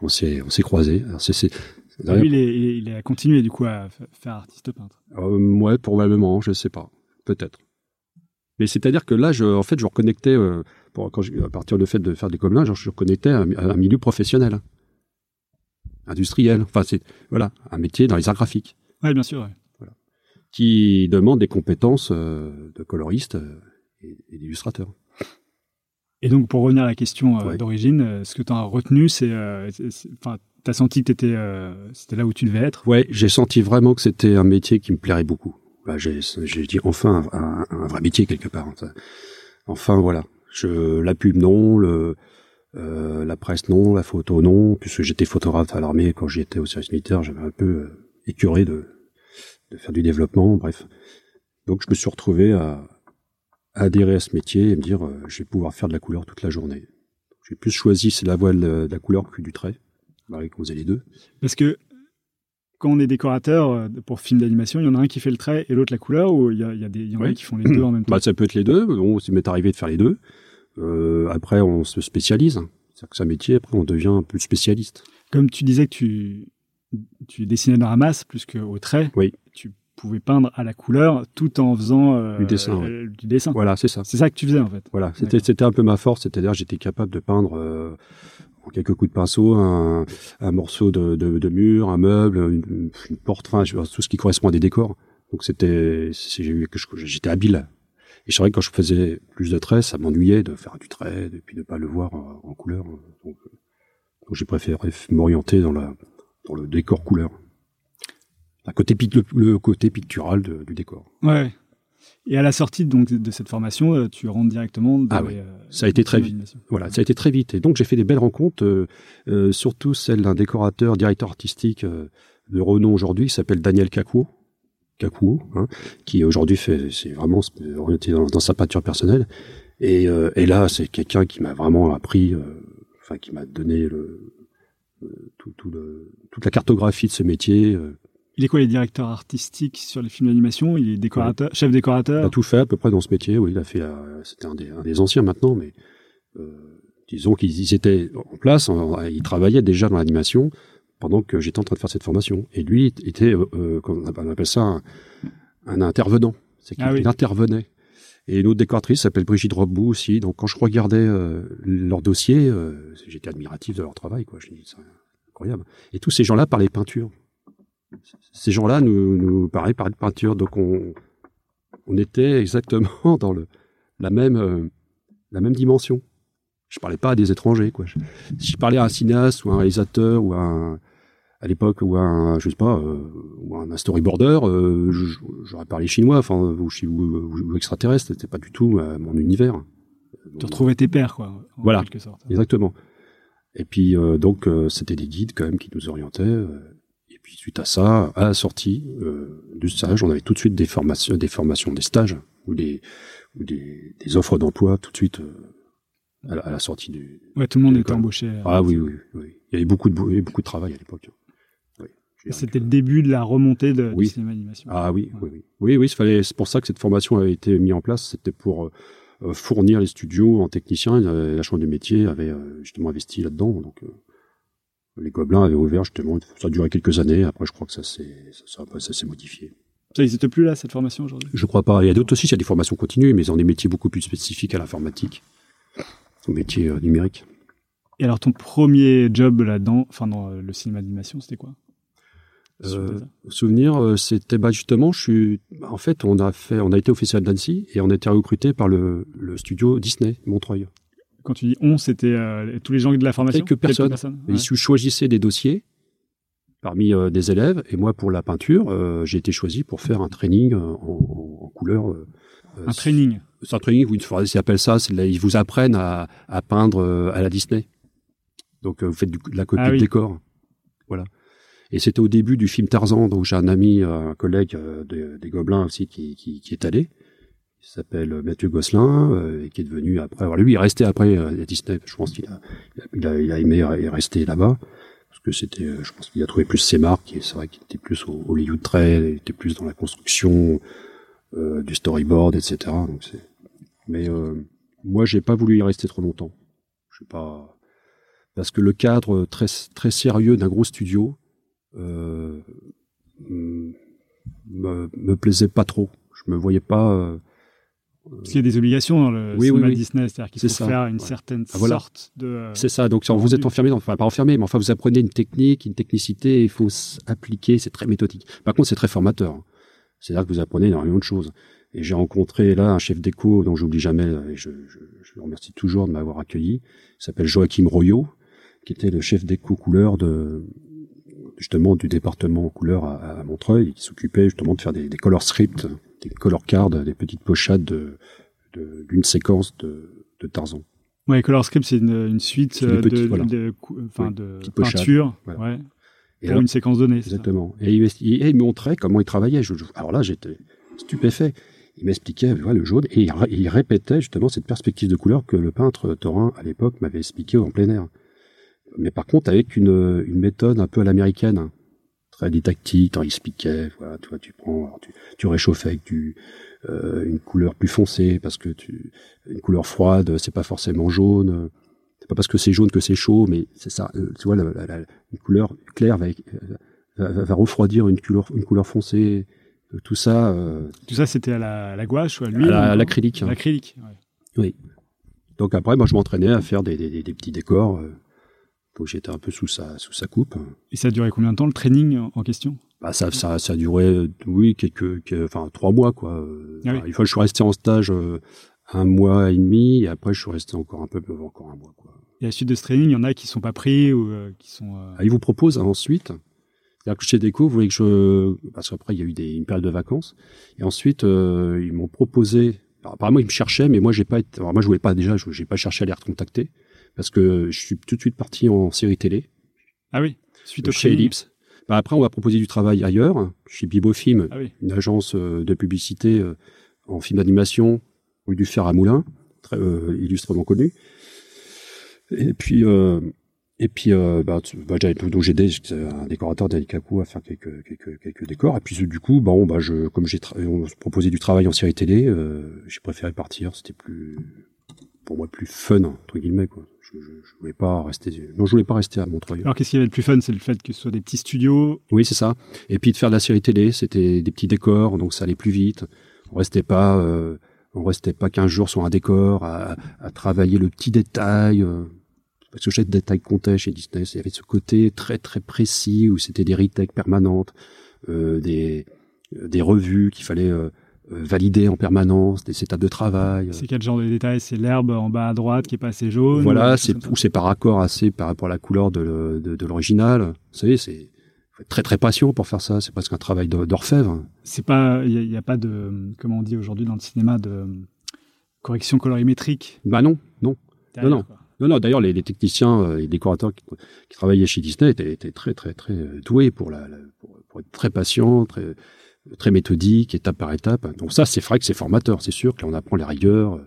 On s'est on s'est croisés. Alors, c'est, c'est, c'est- Lui, il, est- il est- il a continué du coup à faire artiste peintre. Euh, ouais, probablement, je sais pas, peut-être. Mais c'est-à-dire que là, je, en fait, je reconnectais, euh, pour, quand je, à partir du fait de faire des communs, je, je reconnectais à, un- à un milieu professionnel, industriel. Enfin, c'est voilà, un métier dans les arts graphiques Oui, bien sûr. ouais. qui demande des compétences euh, de coloriste euh, et, et d'illustrateur. Et donc, pour revenir à la question euh, Ouais. d'origine, ce que tu as retenu, c'est. Enfin, tu as senti que c'était là où tu devais être? Ouais, j'ai senti vraiment que c'était un métier qui me plairait beaucoup. Bah, j'ai, dit enfin un, un- un vrai métier quelque part. Enfin, voilà, je, la pub non, le, euh, la presse non, la photo non, puisque j'étais photographe à l'armée quand j'étais au service militaire, j'avais un peu euh, écœuré de, de faire du développement, bref. Donc je me suis retrouvé à, adhérer à ce métier et me dire euh, je vais pouvoir faire de la couleur toute la journée. J'ai plus choisi la voile de la couleur que du trait. Bah, qu'on faisait les deux. Parce que quand on est décorateur euh, pour film d'animation, il y en a un qui fait le trait et l'autre la couleur, ou il y, a, il y, a des- il y en a qui font les deux en même temps? Bah, ça peut être les deux. Bon, ça m'est arrivé de faire les deux. Euh, après, on se spécialise. C'est-à-dire que c'est un métier, après, on devient un peu spécialiste. Comme tu disais que tu, tu dessinais dans la masse plus qu'au trait, Oui. tu pouvais peindre à la couleur tout en faisant euh, Du dessin, euh, du dessin. Voilà, c'est ça. C'est ça que tu faisais en fait. Voilà, c'était c'était un peu ma force. C'est-à-dire, j'étais capable de peindre quelques coups de pinceau un, un morceau de, de, de mur, un meuble, une, une porte, enfin, tout ce qui correspond à des décors. Donc, c'était, j'étais habile. Et c'est vrai que quand je faisais plus de traits, ça m'ennuyait de faire du trait, et puis de pas le voir en, couleur. Donc, j'ai préféré m'orienter dans la dans le décor couleur. Côté le, le côté pictural du décor. Ouais. Et à la sortie donc de, cette formation, euh, tu rentres directement dans Ah les, oui. euh, Ça a été très vite. Voilà, ça a été très vite. Et donc j'ai fait des belles rencontres, euh, euh, surtout celle d'un décorateur, directeur artistique euh, de renom aujourd'hui, qui s'appelle Daniel Kakuo, Kakuo, hein, qui aujourd'hui fait, c'est vraiment orienté dans, dans sa peinture personnelle. Et, euh, et là, c'est quelqu'un qui m'a vraiment appris, euh, enfin qui m'a donné le, tout, tout le, toute la cartographie de ce métier. Il est quoi, les directeurs artistiques sur les films d'animation? Il est décorateur, chef Il décorateur a tout fait à peu près dans ce métier. Oui, il a fait. euh, C'était un des, un des anciens maintenant, mais euh, disons qu'ils ils étaient en place. en- ils travaillaient déjà dans l'animation pendant que j'étais en train de faire cette formation. Et lui était, euh, euh, on appelle ça, un, un intervenant. C'est qu'il Ah oui. il intervenait. Et une autre décoratrice s'appelle Brigitte Robbou aussi. Donc quand je regardais euh, leur dossier, euh, j'étais admiratif de leur travail. Quoi. Je me dis, c'est incroyable. Et tous ces gens-là parlaient peinture. Ces gens-là nous, nous parlaient, parlaient de peinture. Donc on, on était exactement *laughs* dans le, la même, euh, la même dimension. Je parlais pas à des étrangers, quoi. Je- si je parlais à un cinéaste ou à un réalisateur ou à un, à l'époque ou à un, je sais pas, euh, ou à un storyboarder, euh, j'aurais parlé chinois, enfin, ou, ou, ou- ou extraterrestre. C'était pas du tout euh, mon univers. Tu retrouvais tes pères, quoi, en Voilà. quelque sorte. Exactement. Et puis donc c'était des guides quand même qui nous orientaient. Puis suite à ça, à la sortie euh, du stage, on avait tout de suite des formations, des formations, des stages ou des ou des, des offres d'emploi tout de suite euh, à, la, à la sortie du. Ouais, tout le monde était embauché. euh, Ah oui oui oui. Il y avait beaucoup de beaucoup de travail à l'époque. Oui. C'était le début de la remontée de, Oui. du cinéma d'animation. Ah oui, oui, oui. Oui, oui, fallait, c'est pour ça que cette formation avait été mise en place. C'était pour euh, fournir les studios en techniciens. La chambre du métier avait justement investi là-dedans. Donc, les Gobelins avaient ouvert justement. Ça a duré quelques années. Après, je crois que ça s'est, ça, ça- ça s'est modifié. Ça n'existe plus là, cette formation aujourd'hui? Je crois pas. Il y a d'autres aussi, il y a des formations continues, mais ont des métiers beaucoup plus spécifiques à l'informatique, au métier euh, numérique. Et alors, ton premier job là-dedans, enfin dans euh, le cinéma d'animation, c'était quoi? Euh, souvenir, c'était bah, justement, je suis, en fait, on a fait, on a été officiel d'Annecy et on a été recruté par le, le studio Disney Montreuil. Quand tu dis on, c'était euh, tous les gens de la formation? Quelques personnes. ouais. Ils choisissaient des dossiers parmi euh, des élèves et moi pour la peinture, euh, j'ai été choisi pour faire un training euh, en, en couleur. euh, Un euh, training. C'est un training fois, ils appellent ça, là, ils vous apprennent à, à peindre euh, à la Disney. Donc euh, vous faites du- de la copie Ah de oui. décor. Voilà. Et c'était au début du film Tarzan, donc j'ai un ami, un collègue euh, de- des Gobelins aussi qui, qui, qui est allé. Il s'appelle euh, Mathieu Gosselin euh, et qui est devenu après. Alors lui, il est resté après euh, à Disney. Je pense qu'il a, il a, il a aimé euh, rester là-bas parce que c'était, euh, je pense qu'il a trouvé plus ses marques. Et c'est vrai qu'il était plus au Hollywood Trail, il était plus dans la construction euh, du storyboard, etc. Donc c'est. Mais euh, moi, j'ai pas voulu y rester trop longtemps. Je sais pas parce que le cadre très très sérieux d'un gros studio euh, me, me plaisait pas trop. Je me voyais pas. Parce qu'il y a des obligations dans le Oui, cinéma oui, oui. Disney, c'est-à-dire qu'il faut ça, faire une ouais. certaine Ah, voilà. sorte de. euh, C'est ça. Donc, vous rendu. êtes enfermé, dans- enfin pas enfermé, mais enfin vous apprenez une technique, une technicité, il faut s'appliquer. C'est très méthodique. Par contre, c'est très formateur. C'est là que vous apprenez énormément de choses. Et j'ai rencontré là un chef d'éco dont j'oublie jamais, et je, je, je, le remercie toujours de m'avoir accueilli. Il s'appelle Joachim Royot, qui était le chef d'éco couleur de justement du département couleur à, à Montreuil, et qui s'occupait justement de faire des, des color scripts, des color cards, des petites pochades de d'une séquence de, de Tarzan. Ouais, Color Script, c'est une, une, suite de, petites, de, voilà. de, enfin, oui, de peinture voilà. ouais, et pour là, une séquence donnée. Exactement. Et il, il, il, montrait comment il travaillait. Je, alors là, j'étais stupéfait. Il m'expliquait voilà, le jaune et il, il, répétait justement cette perspective de couleur que le peintre Thorin à l'époque m'avait expliqué en plein air. Mais par contre avec une, une méthode un peu à l'américaine, très didactique, il expliquait, voilà, tu prends, alors, tu, tu réchauffes avec du, euh, une couleur plus foncée parce que tu, une couleur froide, c'est pas forcément jaune. C'est pas parce que c'est jaune que c'est chaud, mais c'est ça. Euh, tu vois, la, la, la, une couleur claire va, va, va, refroidir une couleur, une couleur foncée. Tout ça. Euh, tout ça, c'était à la, gouache ou à l'huile À l'acrylique. L'acrylique. Ouais. Oui. Donc après, moi, je m'entraînais à faire des, des, des petits décors. Euh, donc j'étais un peu sous sa, sous sa coupe. Et ça a duré combien de temps le training en question? Bah ça, ça, ça a duré, oui, quelques, quelques, enfin trois mois quoi. Ah oui. Une fois, je suis resté en stage euh, un mois et demi, et après, je suis resté encore un peu, encore un mois quoi. Et à la suite de ce training, il y en a qui sont pas pris ou euh, qui sont. Euh... Ah, ils vous proposent hein, ensuite. C'est-à-dire que chez Deco, vous voulez que je, parce qu'après il y a eu des, une période de vacances, et ensuite euh, ils m'ont proposé. Alors, apparemment, ils me cherchaient, mais moi j'ai pas été. Alors, moi, je voulais pas déjà, j'ai pas cherché à les recontacter parce que je suis tout de suite parti en série télé. Ah oui. Suite au chez. Ellipse. Bah après, on va proposer du travail ailleurs, chez Bibofilm, ah oui. une agence de publicité en film d'animation, rue du Fer à Moulin, très euh, illustrement connu. Et puis, euh, et puis, euh, bah, bah, donc j'ai aidé un décorateur d'Alikaku à faire quelques, quelques, quelques décors. Et puis, du coup, bon, bah, je, comme j'ai on proposé du travail en série télé, euh, j'ai préféré partir. C'était plus, pour moi, plus fun entre guillemets, quoi. Je, je, je, voulais pas rester, non, je voulais pas rester à Montreuil. Alors, qu'est-ce qui avait le plus fun? C'est le fait que ce soit des petits studios? Oui, c'est ça. Et puis, de faire de la série télé, c'était des petits décors, donc ça allait plus vite. On restait pas, euh, on restait pas 15 jours sur un décor à, à travailler le petit détail. Euh, parce que chaque détail comptait chez Disney. Il y avait ce côté très, très précis où c'était des retakes permanentes, euh, des, des revues qu'il fallait valider en permanence, des étapes de travail. C'est quel genre de détail C'est l'herbe en bas à droite qui est pas assez jaune Voilà, c'est ou c'est par accord assez par rapport à la couleur de, de, de l'original. Vous savez, c'est très très patient pour faire ça. C'est presque un travail d'orfèvre. C'est pas, il n'y a, a, pas de, comment on dit aujourd'hui dans le cinéma, de correction colorimétrique? Bah non, non, Derrière, non, non. Quoi. Non, non. D'ailleurs, les, les, techniciens, les décorateurs qui, qui, travaillaient chez Disney étaient, étaient, très, très, très doués pour, la, la pour, pour, être très patients, très, très méthodique, étape par étape. Donc ça, c'est vrai que c'est formateur, c'est sûr que là, on apprend les rigueurs,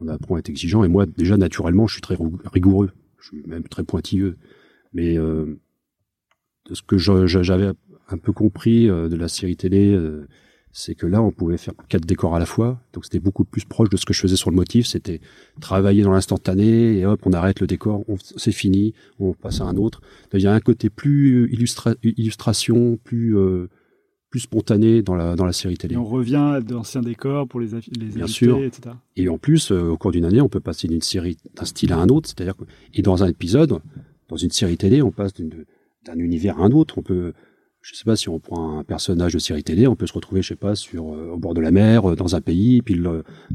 on apprend à être exigeant. Et moi, déjà, naturellement, je suis très rigoureux, je suis même très pointilleux. Mais euh, de ce que j'avais un peu compris euh, de la série télé, euh, c'est que là, on pouvait faire quatre décors à la fois. Donc c'était beaucoup plus proche de ce que je faisais sur le motif. C'était travailler dans l'instantané et hop, on arrête le décor, c'est fini, on passe à un autre. Il y a un côté plus illustra illustration, plus euh, plus spontané dans la, dans la série télé. Et on revient d'anciens décors pour les, les Bien sûr. etc. Et en plus, euh, au cours d'une année, on peut passer d'une série d'un style à un autre. C'est-à-dire que, et dans un épisode, dans une série télé, on passe d'un univers à un autre. On peut, je sais pas si on prend un personnage de série télé, on peut se retrouver, je sais pas, sur euh, au bord de la mer, euh, dans un pays, puis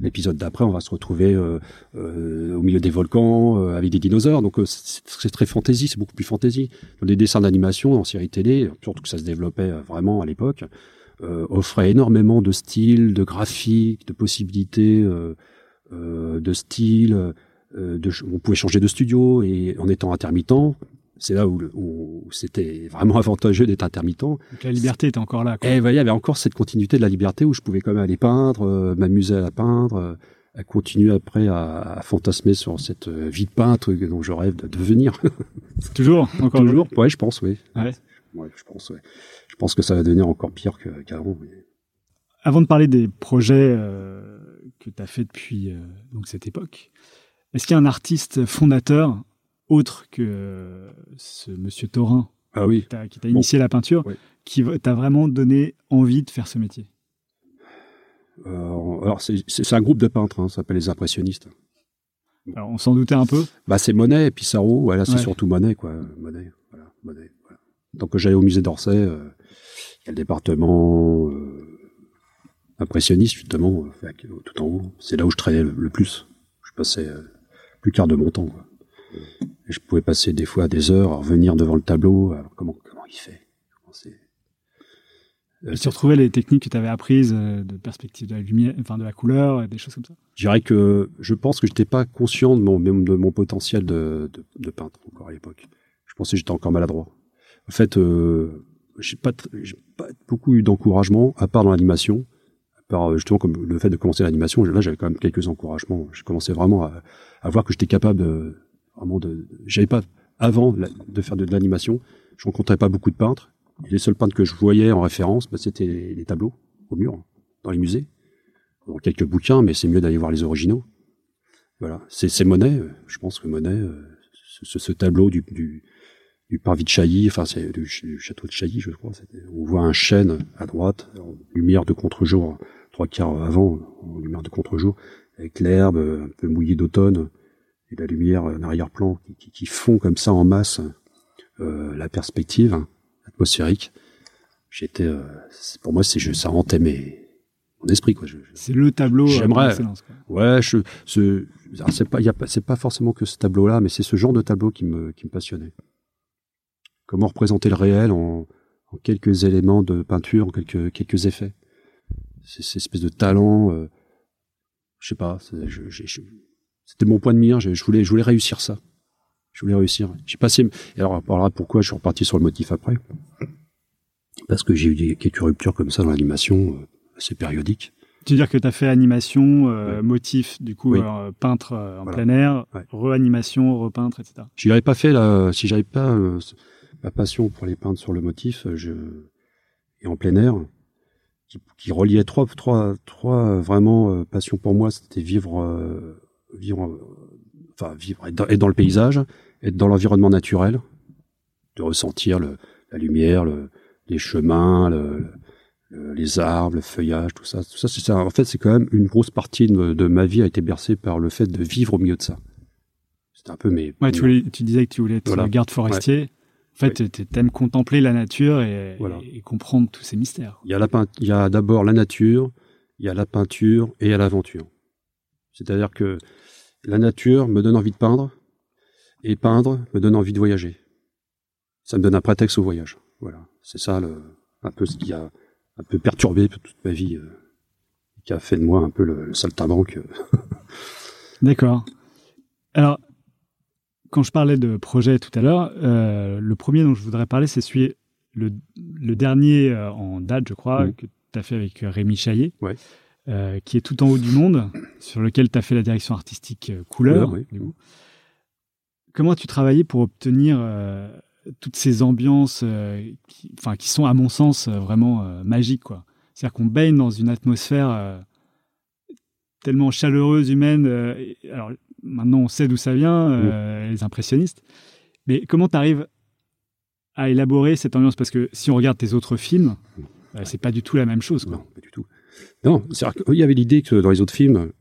l'épisode d'après, on va se retrouver euh, euh, au milieu des volcans euh, avec des dinosaures. Donc c'est très fantaisie, c'est beaucoup plus fantaisie. Les dessins d'animation en série télé, surtout que ça se développait vraiment à l'époque, offrait énormément de styles, de graphiques, de possibilités de style. De, on pouvait changer de studio et en étant intermittent, c'est là où, où c'était vraiment *laughs* avantageux d'être intermittent. Donc la liberté était encore là. Quoi. Et il y avait encore cette continuité de la liberté où je pouvais quand même aller peindre, euh, m'amuser à la peindre, euh, à continuer après à, à, fantasmer sur cette vie de peintre dont je rêve de devenir. *laughs* Toujours, encore toujours. Ouais, je pense, oui. Ouais. ouais je pense, ouais. Je pense que ça va devenir encore pire qu'avant. Mais... Avant de parler des projets euh, que tu as fait depuis euh, donc cette époque, est-ce qu'il y a un artiste fondateur autre que ce monsieur Taurin ah oui. qui t'a initié bon. la peinture, oui. qui t'a vraiment donné envie de faire ce métier euh, Alors, c'est un groupe de peintres, hein, ça s'appelle les impressionnistes. Alors, on s'en doutait un peu bah, C'est Monet et Pissarro, voilà, c'est ouais. surtout Monet, quoi. Monet, voilà, Monet, voilà. Donc, j'allais au musée d'Orsay, euh, il y a le département euh, impressionniste justement, euh, tout en haut. C'est là où je travaillais le, plus. Je passais euh, plus quart de mon temps. Quoi. Et je pouvais passer des fois des heures à revenir devant le tableau. Alors comment comment il fait? Et tu retrouvais les techniques que tu avais apprises de perspective de la lumière, enfin de la couleur, des choses comme ça? Je dirais que je pense que j'étais pas conscient de mon, de mon potentiel de, de, de peintre encore à l'époque. Je pensais que j'étais encore maladroit. En fait, euh, j'ai pas, pas beaucoup eu d'encouragement, à part dans l'animation, à part euh, justement comme le fait de commencer l'animation. Là, j'avais quand même quelques encouragements. Je commençais vraiment à, à voir que j'étais capable de, vraiment de. J'avais pas avant de faire de, l'animation. Je rencontrais pas beaucoup de peintres. Les seuls peintres que je voyais en référence, bah, c'était les, tableaux au mur, dans les musées, dans quelques bouquins, mais c'est mieux d'aller voir les originaux. Voilà, c'est Monet. Euh, je pense que Monet, euh, ce, ce, tableau du, du du parvis de Chailly, enfin c'est du, château de Chailly, je crois. On voit un chêne à droite, en lumière de contre-jour, trois quarts avant, en lumière de contre-jour, avec l'herbe un peu mouillée d'automne et la lumière en arrière-plan qui, qui, font comme ça en masse euh, la perspective atmosphérique. J'étais, euh, pour moi, c'est ça hantait mes, mon esprit quoi. c'est le tableau. Euh, J'aimerais. Ouais, je, c'est pas, y a pas, c'est pas forcément que ce tableau-là, mais c'est ce genre de tableau qui me, qui me passionnait comment représenter le réel en, quelques éléments de peinture, en quelques, quelques effets. C'est cette espèce de talent, euh, je sais pas, c'était mon point de mire, je, voulais, je voulais réussir ça. Je voulais réussir. J'ai passé, et alors, on parlera pourquoi je suis reparti sur le motif après. Parce que j'ai eu des, quelques ruptures comme ça dans l'animation, euh, assez périodiques. Tu veux dire que tu as fait animation, euh, motif, du coup, peintre en plein air, reanimation, repeintre, etc. J'y avais pas fait là, si j'avais pas ma passion pour les peintres sur le motif, euh, je, et en plein air, qui, qui reliait trois, trois, trois vraiment euh, passions pour moi, c'était vivre, euh, vivre, enfin vivre, être dans, le paysage, être dans l'environnement naturel, de ressentir le, la lumière, le, les chemins, le, les arbres, le feuillage, tout ça, tout ça, c'est ça. En fait, c'est quand même une grosse partie de, de, ma vie a été bercée par le fait de vivre au milieu de ça. C'était un peu mes. Ouais, tu, tu, disais que tu voulais être garde forestier. En fait, tu aimes contempler la nature et, comprendre tous ces mystères. Il y a, il y a d'abord la nature, il y a la peinture et il y a l'aventure. C'est-à-dire que la nature me donne envie de peindre et peindre me donne envie de voyager. Ça me donne un prétexte au voyage. Voilà, c'est ça le, un peu ce qui a un peu perturbé toute ma vie, euh, qui a fait de moi un peu le, le saltimbanque. *laughs* D'accord. Alors, quand je parlais de projet tout à l'heure, euh, le premier dont je voudrais parler, c'est celui, le, dernier euh, en date, je crois, que tu as fait avec Rémi Chaillet, qui est tout en haut du monde, sur lequel tu as fait la direction artistique couleur. Comment tu travaillais pour obtenir toutes ces ambiances qui, qui sont, à mon sens, vraiment magiques quoi? C'est-à-dire qu'on baigne dans une atmosphère tellement chaleureuse, humaine. alors, maintenant on sait d'où ça vient, euh, les impressionnistes. Mais comment tu arrives à élaborer cette ambiance? Parce que si on regarde tes autres films, euh, c'est pas du tout la même chose. Non, pas du tout. Non, il y avait l'idée que dans les autres films,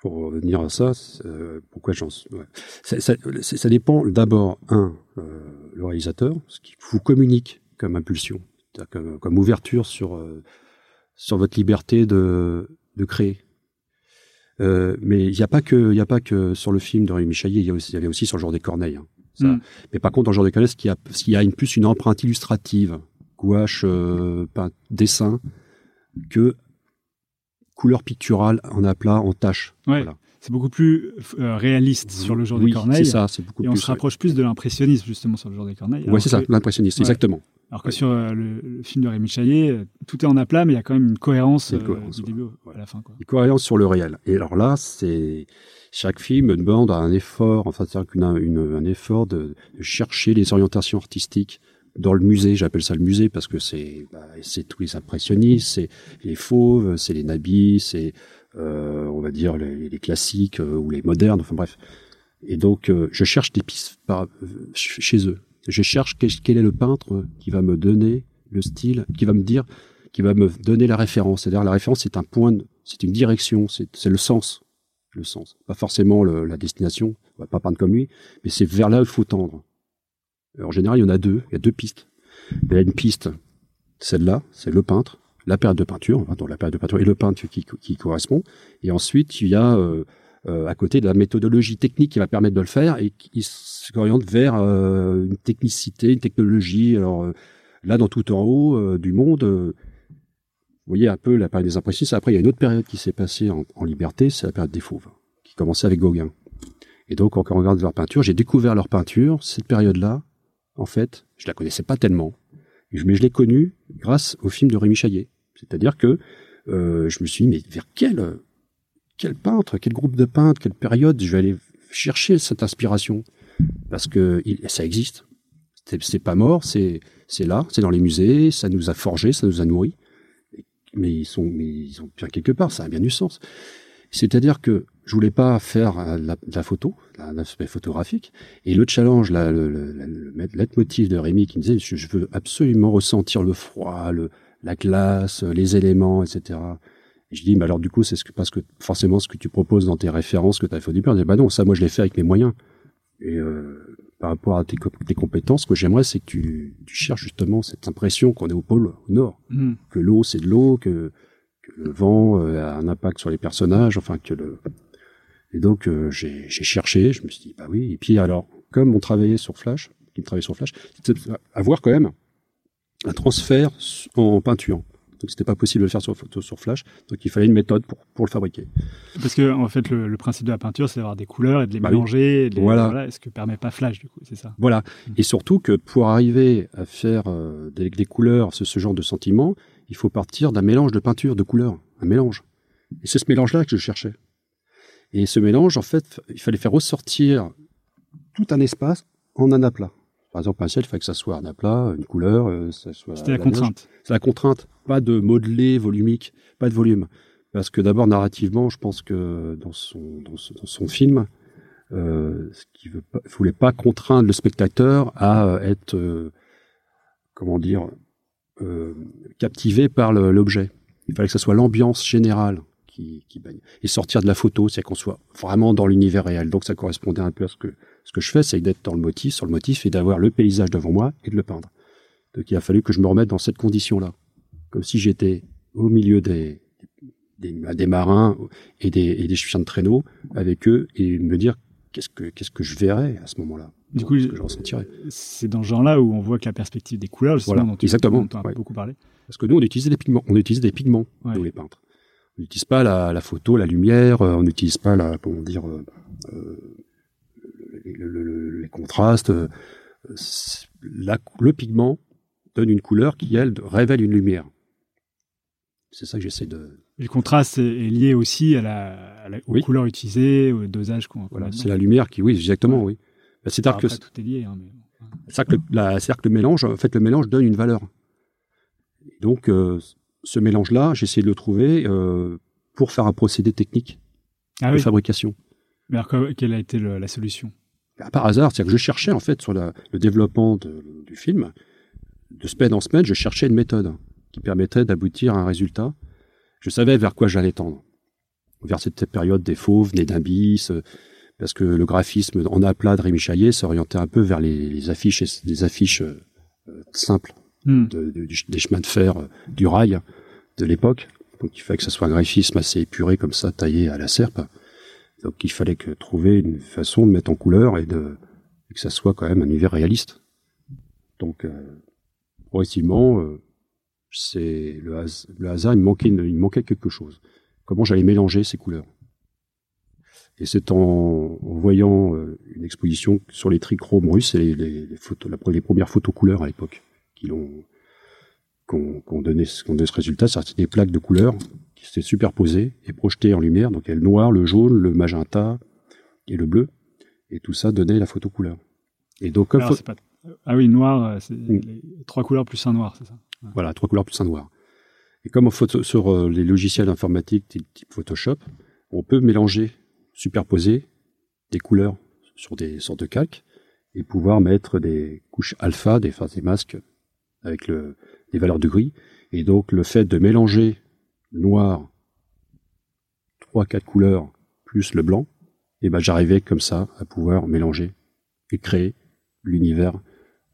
pour revenir à ça, euh, pourquoi j'en ouais. ça, ça, ça, dépend d'abord, un, le réalisateur, ce qui vous communique comme impulsion, comme, comme, ouverture sur, sur votre liberté de, de créer. Euh, mais il n'y a pas que, il a pas que sur le film de Rémi Chaillet, il y, avait aussi sur le genre des Corneilles. Hein, ça. Mm. Mais par contre, dans le genre des Corneilles, il y a, il y a une, plus une empreinte illustrative, gouache, euh, dessin, que couleur picturale en aplat, en tache. Ouais. Voilà. C'est beaucoup plus euh, réaliste sur le genre des Corneilles. c'est ça, c'est beaucoup et on se rapproche plus de l'impressionnisme justement sur le genre des Corneilles. Oui, c'est ça, l'impressionnisme, exactement. Alors que sur euh, le, film de Rémi Chaillet, euh, tout est en aplat, mais il y a quand même une cohérence, euh, du début à la fin. Quoi. Une cohérence sur le réel. Et alors là, c'est chaque film demande un effort, enfin c'est-à-dire un effort de, chercher les orientations artistiques dans le musée. J'appelle ça le musée parce que c'est bah, c'est tous les impressionnistes, c'est les fauves, c'est les nabis, c'est euh, on va dire les, les classiques ou les modernes. Enfin bref. Et donc je cherche des pistes par, chez eux je cherche quel est le peintre qui va me donner le style, qui va me dire, qui va me donner la référence. C'est-à-dire la référence, c'est un point, c'est une direction, c'est le sens, le sens. Pas forcément le, la destination. On va pas peindre comme lui, mais c'est vers là où il faut tendre. En général, il y en a deux. Il y a deux pistes. Il y a une piste, celle-là, c'est le peintre. la période de peinture, enfin, donc la période de peinture et le peintre qui, qui correspond. Et ensuite, il y a euh, euh, à côté de la méthodologie technique qui va permettre de le faire et qui s'oriente vers euh, une technicité, une technologie. Alors là, dans tout en haut du monde, vous voyez un peu la période des impressionnistes. Après, il y a une autre période qui s'est passée en, en liberté, c'est la période des fauves, qui commençait avec Gauguin. Et donc, quand on regarde leur peinture, j'ai découvert leur peinture, cette période-là, en fait, je la connaissais pas tellement, mais je l'ai connue grâce au film de Rémi Chaillet. C'est-à-dire que euh, je me suis dit, mais vers quel, quel peintre, quel groupe de peintres, quelle période je vais aller chercher cette inspiration? Parce que ça existe. C'est pas mort, c'est là, c'est dans les musées, ça nous a forgé, ça nous a nourris. Mais ils sont, mais ils ont bien quelque part, ça a bien du sens. C'est-à-dire que je voulais pas faire euh, la, la photo, l'aspect photographique, et le challenge, la, le, le, le, leitmotiv de Rémi qui me disait, je, veux absolument ressentir le froid, le, la glace, les éléments, etc. Et je dis, bah alors du coup, c'est ce que, parce que forcément ce que tu proposes dans tes références que tu as fait au début, on dit, bah non, ça moi je l'ai fait avec mes moyens. Et euh, par rapport à tes, tes compétences, ce que j'aimerais, c'est que tu, tu, cherches justement cette impression qu'on est au pôle au nord, mmh. que l'eau c'est de l'eau, que que le vent euh, a un impact sur les personnages, enfin que le et donc euh, j'ai cherché, je me suis dit bah oui et puis alors comme on travaillait sur Flash, qui travaillait sur Flash, avoir quand même un transfert en peinture. Donc c'était pas possible de le faire sur, sur Flash, donc il fallait une méthode pour, pour le fabriquer. Parce que en fait le, principe de la peinture c'est d'avoir des couleurs et de les bah mélanger. voilà. voilà. Ce que permet pas Flash du coup, c'est ça. Voilà. Mmh. Et surtout que pour arriver à faire euh, des, des, couleurs, ce, ce genre de sentiment, il faut partir d'un mélange de peinture, de couleurs, un mélange. Et c'est ce mélange-là que je cherchais. Et ce mélange, en fait, il fallait faire ressortir tout un espace en un aplat. Par exemple, un ciel, il fallait que ça soit un aplat, une couleur, euh, ça soit. C'était la, contrainte. C'est la contrainte. Pas de modelé volumique, pas de volume. Parce que d'abord, narrativement, je pense que dans son, dans, son film, euh, ce qui veut pas, voulait pas contraindre le spectateur à être, euh, comment dire, euh, captivé par l'objet. Il fallait que ce soit l'ambiance générale qui, qui baigne. Et sortir de la photo, c'est qu'on soit vraiment dans l'univers réel. Donc ça correspondait un peu à ce que, ce que je fais, c'est d'être dans le motif, sur le motif, et d'avoir le paysage devant moi et de le peindre. Donc il a fallu que je me remette dans cette condition-là. Comme si j'étais au milieu des, des, des, marins et des, et des chiens de traîneau avec eux et me dire qu'est-ce que, qu'est-ce que je verrais à ce moment-là. Du coup, c'est dans ce genre-là où on voit que la perspective des couleurs, justement, voilà, dont tu exactement, as beaucoup parlé. Parce que nous, on utilise des pigments. On utilise des pigments, ouais. nous, les peintres. On n'utilise pas la, la, photo, la lumière, euh, on n'utilise pas la, comment dire, euh, euh le, le, les contrastes. Euh, la, le pigment donne une couleur qui, elle, révèle une lumière. C'est ça que j'essaie de. le contraste est lié aussi à la, à la aux oui. couleurs utilisées, au dosage qu'on. Voilà, c'est la lumière qui, oui, exactement, ouais. oui. Bah, c'est que tout est lié. Hein, mais... C'est que, que le mélange, en fait, le mélange donne une valeur. donc, euh, ce mélange-là, j'ai essayé de le trouver euh, pour faire un procédé technique ah, de oui. fabrication. Mais alors, quelle a été le, la solution? Bah, Par hasard, c'est-à-dire que je cherchais en fait sur la, le développement de, du film, de semaine en semaine, je cherchais une méthode qui permettrait d'aboutir à un résultat. Je savais vers quoi j'allais tendre. Vers cette période des fauves, nés d'un bis, parce que le graphisme en aplat de Rémi Chaillet s'orientait un peu vers les, les affiches, des affiches euh, simples mm. de, de, des chemins de fer euh, du rail de l'époque. Donc il fallait que ce soit un graphisme assez épuré comme ça, taillé à la serpe. Donc il fallait que trouver une façon de mettre en couleur et de que ça soit quand même un univers réaliste. Donc euh, progressivement, euh, c'est le, has le, hasard, il manquait, il manquait quelque chose. Comment j'allais mélanger ces couleurs et c'est en, en, voyant euh, une exposition sur les trichromes russes et les, les, les, photos, les premières photos couleurs à l'époque, qui l'ont, qu donné, ce résultat, c'est des plaques de couleurs qui s'étaient superposées et projetées en lumière. Donc il y a le noir, le jaune, le magenta et le bleu. Et tout ça donnait la photo couleur. Et donc, comme Alors, pas... Ah oui, noir, euh, c'est trois couleurs plus un noir, c'est ça? Ouais. Voilà, trois couleurs plus un noir. Et comme photo, sur euh, les logiciels informatiques type Photoshop, on peut mélanger superposer des couleurs sur des sortes de calques et pouvoir mettre des couches alpha, des, enfin, des masques avec le, des valeurs de gris. Et donc le fait de mélanger noir, trois, quatre couleurs plus le blanc, et ben j'arrivais comme ça à pouvoir mélanger et créer l'univers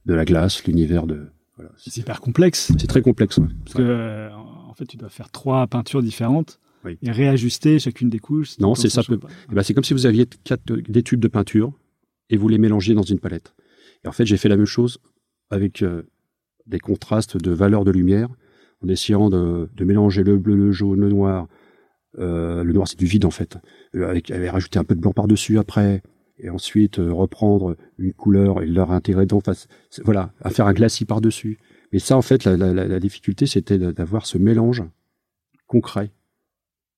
de la glace, l'univers de voilà. C'est hyper complexe. C'est très complexe. Ouais. Parce que euh, en fait, tu dois faire trois peintures différentes Oui. et réajuster chacune des couches. Non, c'est ça pas. Eh ben, c'est comme si vous aviez quatre, des tubes de peinture et vous les mélangez dans une palette. Et en fait, j'ai fait la même chose avec euh, des contrastes de valeur de lumière, en essayant de, de mélanger le bleu, le jaune, le noir. Euh, le noir, c'est du vide en fait. Euh, Avec, avec rajouter un peu de blanc par-dessus après, et ensuite euh, reprendre une couleur et la réintégrer dedans. Enfin, voilà, à faire un glacis par-dessus. Mais ça, en fait, la, la- la- difficulté, c'était d'avoir ce mélange concret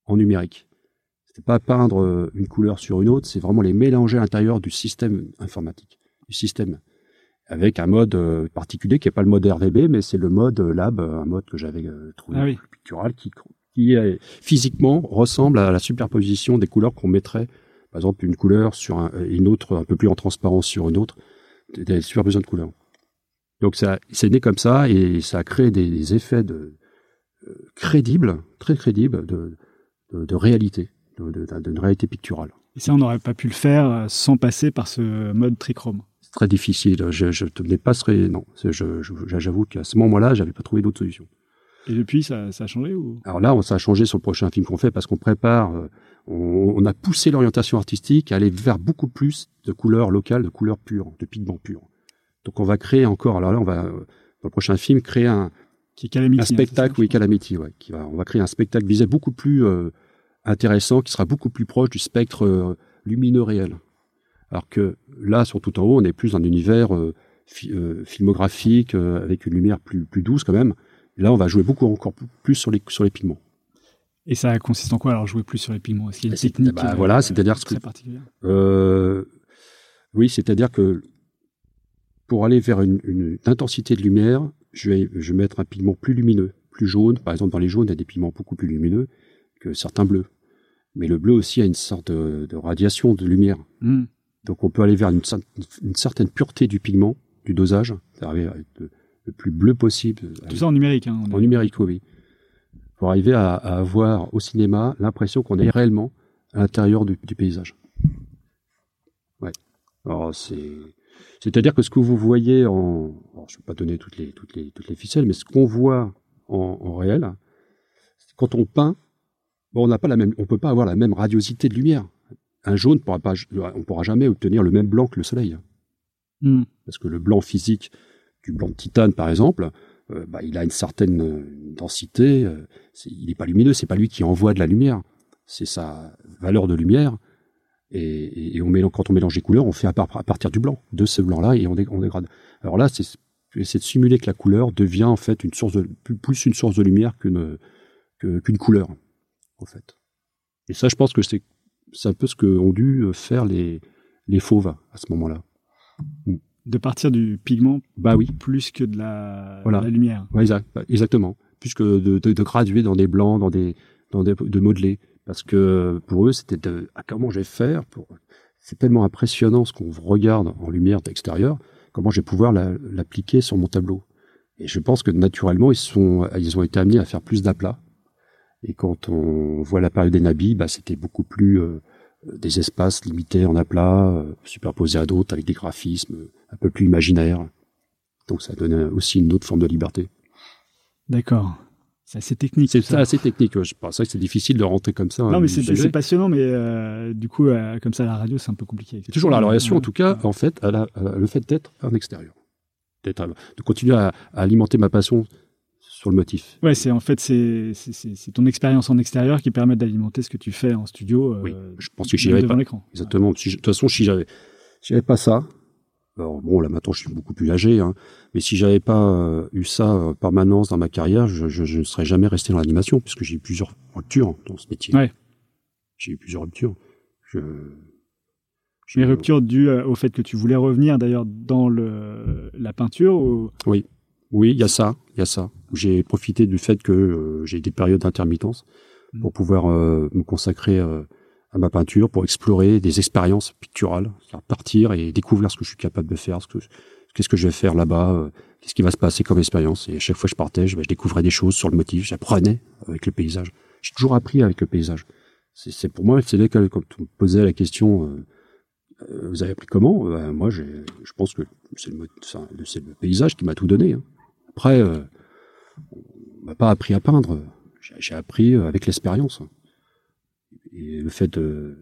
en numérique. C'était pas peindre une couleur sur une autre, c'est vraiment les mélanger à l'intérieur du système informatique, du système, avec un mode euh, particulier qui est pas le mode RVB, mais c'est le mode euh, lab, euh, un mode que j'avais trouvé Ah oui. pictural, qui, qui euh, physiquement ressemble à la superposition des couleurs qu'on mettrait, par exemple une couleur sur un- une autre un peu plus en transparence sur une autre, des- superpositions de couleurs. Donc ça, c'est né comme ça et ça a créé des, des effets de euh, crédibles, très crédibles de, de, de réalité, de, de- d'une réalité picturale. Et ça, on n'aurait pas pu le faire sans passer par ce mode trichrome. Très difficile. Je, je te n'ai pas seré, non. J'avoue qu'à ce moment-là, j'avais pas trouvé d'autre solution. Et depuis, ça, ça a changé ou? Alors là, on ça a changé sur le prochain film qu'on fait parce qu'on prépare, euh, on, on a poussé l'orientation artistique à aller vers beaucoup plus de couleurs locales, de couleurs pures, de pigments purs. Donc on va créer encore, alors là, on va, euh, dans le prochain film, créer un, qui est Calamity un hein, spectacle, ça oui, Calamity, ouais, qui va, on va créer un spectacle visé beaucoup plus euh, intéressant, qui sera beaucoup plus proche du spectre euh, lumineux réel. Alors que là, sur tout en haut, on est plus dans un univers euh, fi- euh, filmographique euh, avec une lumière plus, plus douce quand même. Et là, on va jouer beaucoup encore plus sur les, sur les pigments. Et ça consiste en quoi alors jouer plus sur les pigments? Est-ce qu'il y a une technique bah, voilà, c'est-à-dire ce que- oui, c'est-à-dire que pour aller vers une, une intensité de lumière, je vais, je vais mettre un pigment plus lumineux, plus jaune. Par exemple, dans les jaunes, il y a des pigments beaucoup plus lumineux que certains bleus. Mais le bleu aussi a une sorte de, de radiation de lumière. Hmm. Donc on peut aller vers une, cer- une certaine pureté du pigment, du dosage, c'est-à-dire avec le, le plus bleu possible. Tout ça en numérique. Hein, En numérique, oui, oui. Pour arriver à, à avoir au cinéma l'impression qu'on est réellement à l'intérieur du, du paysage. Ouais. Alors c'est, c'est-à-dire que ce que vous voyez en, alors, je ne vais pas donner toutes les toutes les toutes les ficelles, mais ce qu'on voit en, en réel, quand on peint, bon, on n'a pas la même, on peut pas avoir la même radiosité de lumière. Un jaune pourra pas, on pourra jamais obtenir le même blanc que le soleil Hmm. parce que le blanc physique du blanc de titane, par exemple, euh, bah, il a une certaine euh, densité. euh, il n'est pas lumineux, c'est pas lui qui envoie de la lumière, c'est sa valeur de lumière. Et, et- et on mélange, quand on mélange les couleurs, on fait à, par- à partir du blanc, de ce blanc-là, et on, dé- on dégrade. Alors là, c'est de simuler que la couleur devient en fait une source de plus, une source de lumière qu'une qu'une couleur, en fait. Et ça, je pense que c'est c'est un peu ce qu'ont dû faire les les fauves à ce moment-là. De partir du pigment Bah oui. plus que de la, Voilà. de la lumière. Ouais, exact, bah, exactement. Plus que de, de, de graduer dans des blancs, dans des, dans des, de modeler. Parce que pour eux, c'était de, ah, comment je vais faire pour, c'est tellement impressionnant ce qu'on regarde en lumière d'extérieur, comment je vais pouvoir la- l'appliquer sur mon tableau. Et je pense que naturellement, ils sont, ils ont été amenés à faire plus d'aplats. Et quand on voit la période des nabis, bah, c'était beaucoup plus euh, des espaces limités en aplat, euh, superposés à d'autres avec des graphismes un peu plus imaginaires. Donc ça donnait aussi une autre forme de liberté. D'accord. C'est assez technique. C'est assez technique. ouais. Je pense que c'est difficile de rentrer comme ça. Non, mais le c'est passionnant, mais euh, du coup, euh, comme ça, la radio, c'est un peu compliqué. C'est toujours la relation, en Ouais. tout cas, en fait, à la- à le fait d'être en extérieur. À- de continuer à, à alimenter ma passion sur le motif. Ouais, c'est en fait c'est ton expérience en extérieur qui permet d'alimenter ce que tu fais en studio. euh, Oui, je pense que j'y avais devant pas. l'écran. Exactement. Si je- de toute façon, si j'avais, j'avais pas ça, alors bon, là maintenant, je suis beaucoup plus âgé, hein, mais si j'avais pas euh, eu ça en permanence dans ma carrière, je, ne serais jamais resté dans l'animation, puisque j'ai eu plusieurs ruptures dans ce métier. Ouais. J'ai eu plusieurs ruptures. Je, Ouais. Les ruptures dues euh, au fait que tu voulais revenir d'ailleurs dans le la peinture. Ou... Oui, il y a ça, il y a ça. J'ai profité du fait que euh, j'ai des périodes d'intermittence pour Mm. pouvoir euh, me consacrer euh, à ma peinture, pour explorer des expériences picturales, partir et découvrir ce que je suis capable de faire, ce que qu'est-ce que je vais faire là-bas, qu'est-ce qui va se passer comme expérience. Et à chaque fois que je partais, je, ben, je découvrais des choses sur le motif, j'apprenais avec le paysage. J'ai toujours appris avec le paysage. C'est c'est pour moi, c'est là que quand on me posait la question, vous avez appris comment? Ben, Moi, je pense que c'est le, le paysage qui m'a tout donné. hein. Après, euh, on m'a pas appris à peindre. j'ai appris avec l'expérience. Et le fait de,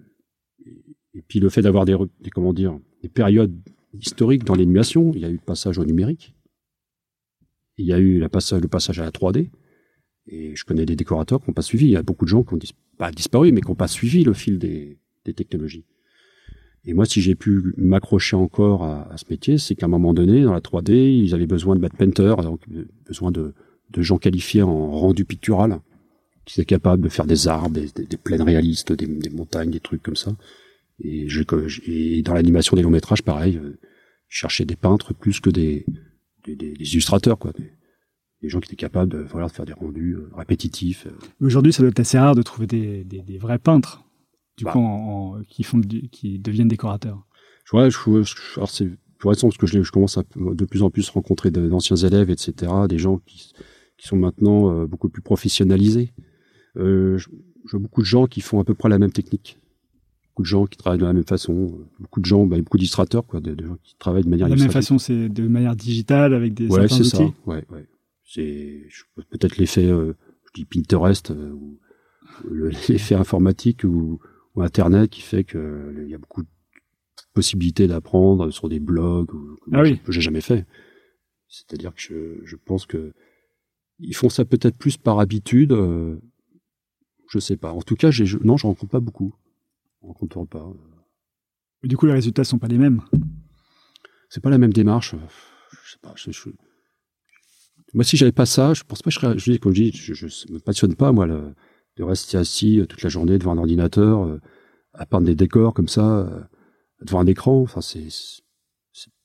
et puis le fait d'avoir des, comment dire, des périodes historiques dans l'animation, il y a eu le passage au numérique, il y a eu le passage à la 3D, et je connais des décorateurs qui n'ont pas suivi. Il y a beaucoup de gens qui ont pas disparu, mais qui n'ont pas suivi le fil des, des technologies. Et moi, si j'ai pu m'accrocher encore à, ce métier, c'est qu'à un moment donné, dans la 3D, ils avaient besoin de battre painter, donc besoin de, gens qualifiés en rendu pictural, qui étaient capables de faire des arbres, des, plaines réalistes, des, montagnes, des trucs comme ça. Et, dans l'animation des longs métrages, pareil, euh, je cherchais des peintres plus que des, illustrateurs, quoi. Des, gens qui étaient capables de, voilà, de faire des rendus euh, répétitifs. euh. Aujourd'hui, ça doit être assez rare de trouver des vrais peintres, du Bah. coup, en, en- qui, font, du- qui deviennent décorateurs. Je vois, je, je- alors c'est pour parce que je, je commence à de plus en plus rencontrer de- d'anciens élèves, etc., des gens qui, qui sont maintenant euh, beaucoup plus professionnalisés. Euh, je, je vois beaucoup de gens qui font à peu près la même technique. Beaucoup de gens qui travaillent de la même façon. Beaucoup de gens, bah, beaucoup d'illustrateurs, quoi, de, de gens qui travaillent de De manière la même façon, c'est de manière digitale avec des Ouais, c'est ça. Ouais, ouais. C'est peut-être l'effet, euh, je dis Pinterest, ou le- *laughs* l'effet informatique ou, ou Internet qui fait que euh, y a beaucoup de possibilités d'apprendre sur des blogs ou, que Ah oui. que j'ai jamais fait. C'est-à-dire que je, je pense que ils font ça peut-être plus par habitude. euh, je sais pas. En tout cas, j'ai, je, non, je rencontre pas beaucoup. Je rencontre pas. Mais Du coup, les résultats sont pas les mêmes. c'est pas la même démarche. Je sais pas. Je, je- Moi, si j'avais pas ça, je pense pas que je serais. Je dis, comme je dis, je, je me passionne pas moi le- de rester assis euh, toute la journée devant un ordinateur, euh, à peindre des décors comme ça, euh, devant un écran. Enfin, c'est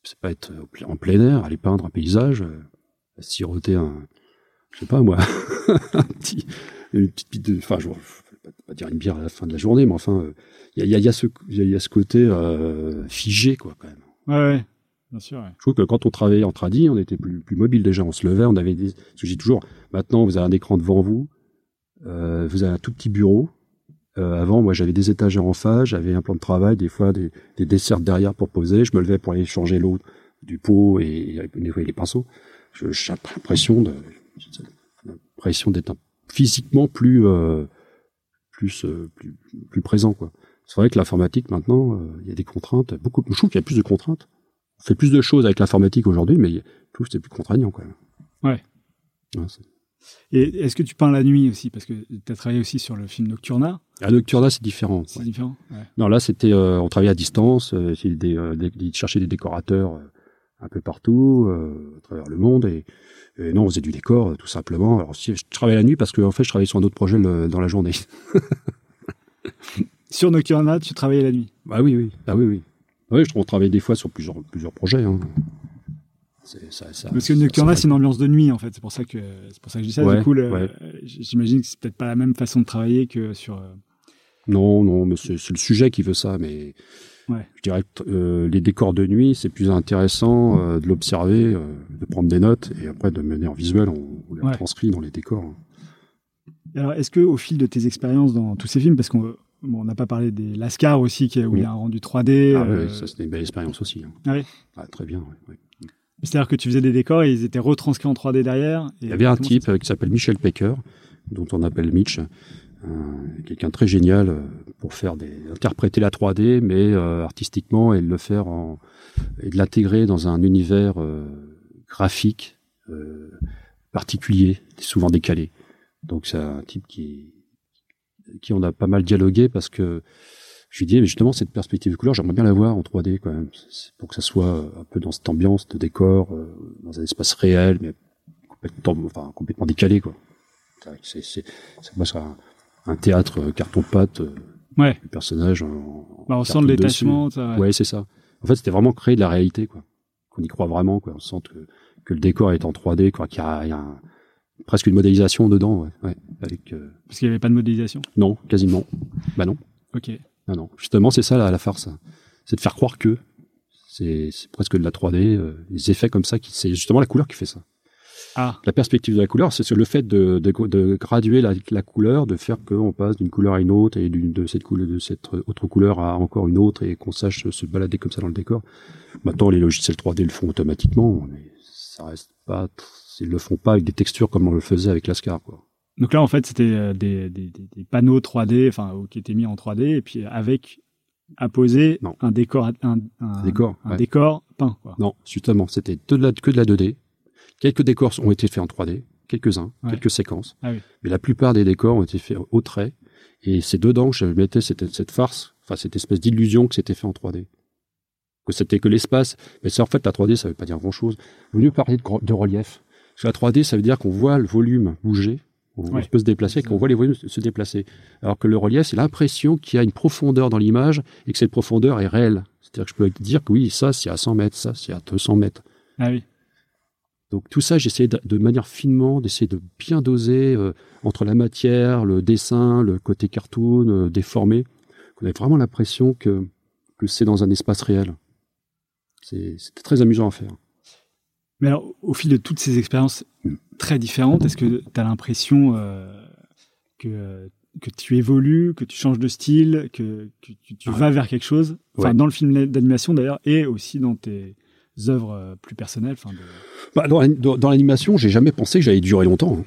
c'est pas être en plein air, aller peindre un paysage, à siroter un, je sais pas moi, *laughs* un petit, une petite, petite- enfin, je vais pas, dire une bière à la fin de la journée, mais enfin, euh, il y, a, y, a, y a ce, il y a- ce côté euh, figé quoi quand même. Ouais, ouais. Bien sûr, ouais. Je trouve que quand on travaillait en tradi, on était plus, plus mobile déjà. On se levait, on avait des. Parce que j'ai toujours. Maintenant, vous avez un écran devant vous, vous avez un tout petit bureau. Euh, avant, moi, j'avais des étagères en face, j'avais un plan de travail, des fois des, des desserts derrière pour poser. Je me levais pour aller changer l'eau du pot et, et nettoyer les pinceaux. J'ai l'impression de, j'ai l'impression d'être physiquement plus, euh, plus, euh, plus, plus présent, quoi. C'est vrai que l'informatique maintenant, euh, il y a des contraintes. Beaucoup. Je trouve qu'il y a plus de contraintes. On fait plus de choses avec l'informatique aujourd'hui, mais je trouve que c'est plus contraignant quand même. Ouais. Et est-ce que tu peins la nuit aussi? Parce que tu as travaillé aussi sur le film Nocturna. à Nocturna, c'est différent. C'est ouais. différent ouais. Non, là, c'était, euh, on travaillait à distance, euh, euh, de chercher des décorateurs euh, un peu partout, à travers le monde, et, et non, on faisait du décor, tout simplement. Alors, si, je travaillais la nuit parce que, en fait, je travaillais sur un autre projet le- dans la journée. *laughs* Sur Nocturna, tu travaillais la nuit? Ah oui, oui, ah oui, oui. Oui, je, on travaillait des fois sur plusieurs, plusieurs projets. Hein. C'est- ça- ça- Parce que Nocturna, c'est une ambiance de nuit, en fait. C'est pour ça que, c'est pour ça que je dis ça. Ouais, du coup, ouais. j'imagine que c'est peut-être pas la même façon de travailler que sur. euh, Non, non, mais c'est le sujet qui veut ça. Mais Ouais. je dirais que euh, les décors de nuit, c'est plus intéressant euh, de l'observer, euh, de prendre des notes et après de mener en visuel, on, on les Ouais. transcrit dans les décors. Alors, est-ce que au fil de tes expériences dans tous ces films, parce qu'on bon, on n'a pas parlé des Lascar aussi, qui, où il y a un rendu 3D. Ah euh, ouais, ça c'était une belle expérience aussi. hein. Ah oui. Ah, très bien. ouais. C'est-à-dire que tu faisais des décors et ils étaient retranscrits en 3D derrière. et Il y avait un type euh, qui s'appelle Michel Pecker, dont on appelle Mitch, un- quelqu'un très génial euh, pour faire des interpréter la 3D, mais euh, artistiquement et de le faire en et de l'intégrer dans un univers euh, graphique euh, particulier, souvent décalé. Donc c'est un type qui qui on a pas mal dialogué parce que je lui dis mais justement cette perspective de couleur j'aimerais bien la voir en 3D quand même pour que ça soit un peu dans cette ambiance de décor euh, dans un espace réel mais complètement enfin complètement décalé quoi c'est c'est c'est un, un théâtre euh, carton pâte euh, Ouais. le personnage en, Bah, on en sent le détachement. ça, ouais. ouais c'est ça en fait c'était vraiment créer de la réalité quoi qu'on y croit vraiment quoi on sent que que le décor est en 3D quoi qu'il y a, il y a un- presque une modélisation dedans ouais, ouais avec euh, Parce qu'il n'y avait pas de modélisation? non quasiment bah non Ok. Non, non. Justement, c'est ça la, la farce. C'est de faire croire que c'est c'est presque de la 3D, euh, des effets comme ça. qui C'est justement la couleur qui fait ça. Ah, La perspective de la couleur, c'est le fait de, de, de graduer la, la couleur, de faire qu'on passe d'une couleur à une autre et d'une de cette couleur de cette autre couleur à encore une autre et qu'on sache se balader comme ça dans le décor. Maintenant, les logiciels 3D le font automatiquement, mais ça reste pas. Ils le font pas avec des textures comme on le faisait avec Lascar, quoi. Donc là, en fait, c'était euh, des, des, des, panneaux 3D, enfin, qui étaient mis en 3D, et puis avec à poser un décor, un, un décor, un décor peint. Quoi. Non, justement, c'était que de la 2D. Quelques décors ont été faits en 3D, quelques-uns, quelques séquences. Ah oui. Mais la plupart des décors ont été faits au trait. Et c'est dedans que je mettais cette, cette farce, enfin cette espèce d'illusion que c'était fait en 3D. Que c'était que l'espace. Mais c'est en fait la 3D, ça veut pas dire grand-chose. Vaut mieux parler de, de relief. Parce que la 3D, ça veut dire qu'on voit le volume bouger on, peut se déplacer, qu'on voit les volumes se déplacer. Alors que le relief, c'est l'impression qu'il y a une profondeur dans l'image et que cette profondeur est réelle. C'est-à-dire que je peux dire que oui, ça c'est à 100 mètres, ça c'est à 200 mètres. Ah oui. Donc tout ça, j'essaie de, de, manière finement d'essayer de bien doser euh, entre la matière, le dessin, le côté cartoon, euh, déformé, qu'on ait vraiment l'impression que, que c'est dans un espace réel. C'était très amusant à faire. Mais alors, au fil de toutes ces expériences très différentes, est-ce que tu as l'impression euh, que, que tu évolues, que tu changes de style, que, tu, vas vers quelque chose? Enfin, dans le film d'animation d'ailleurs, et aussi dans tes œuvres euh, plus personnelles. De... Bah, dans, dans l'animation, j'ai jamais pensé que j'allais durer longtemps. Hein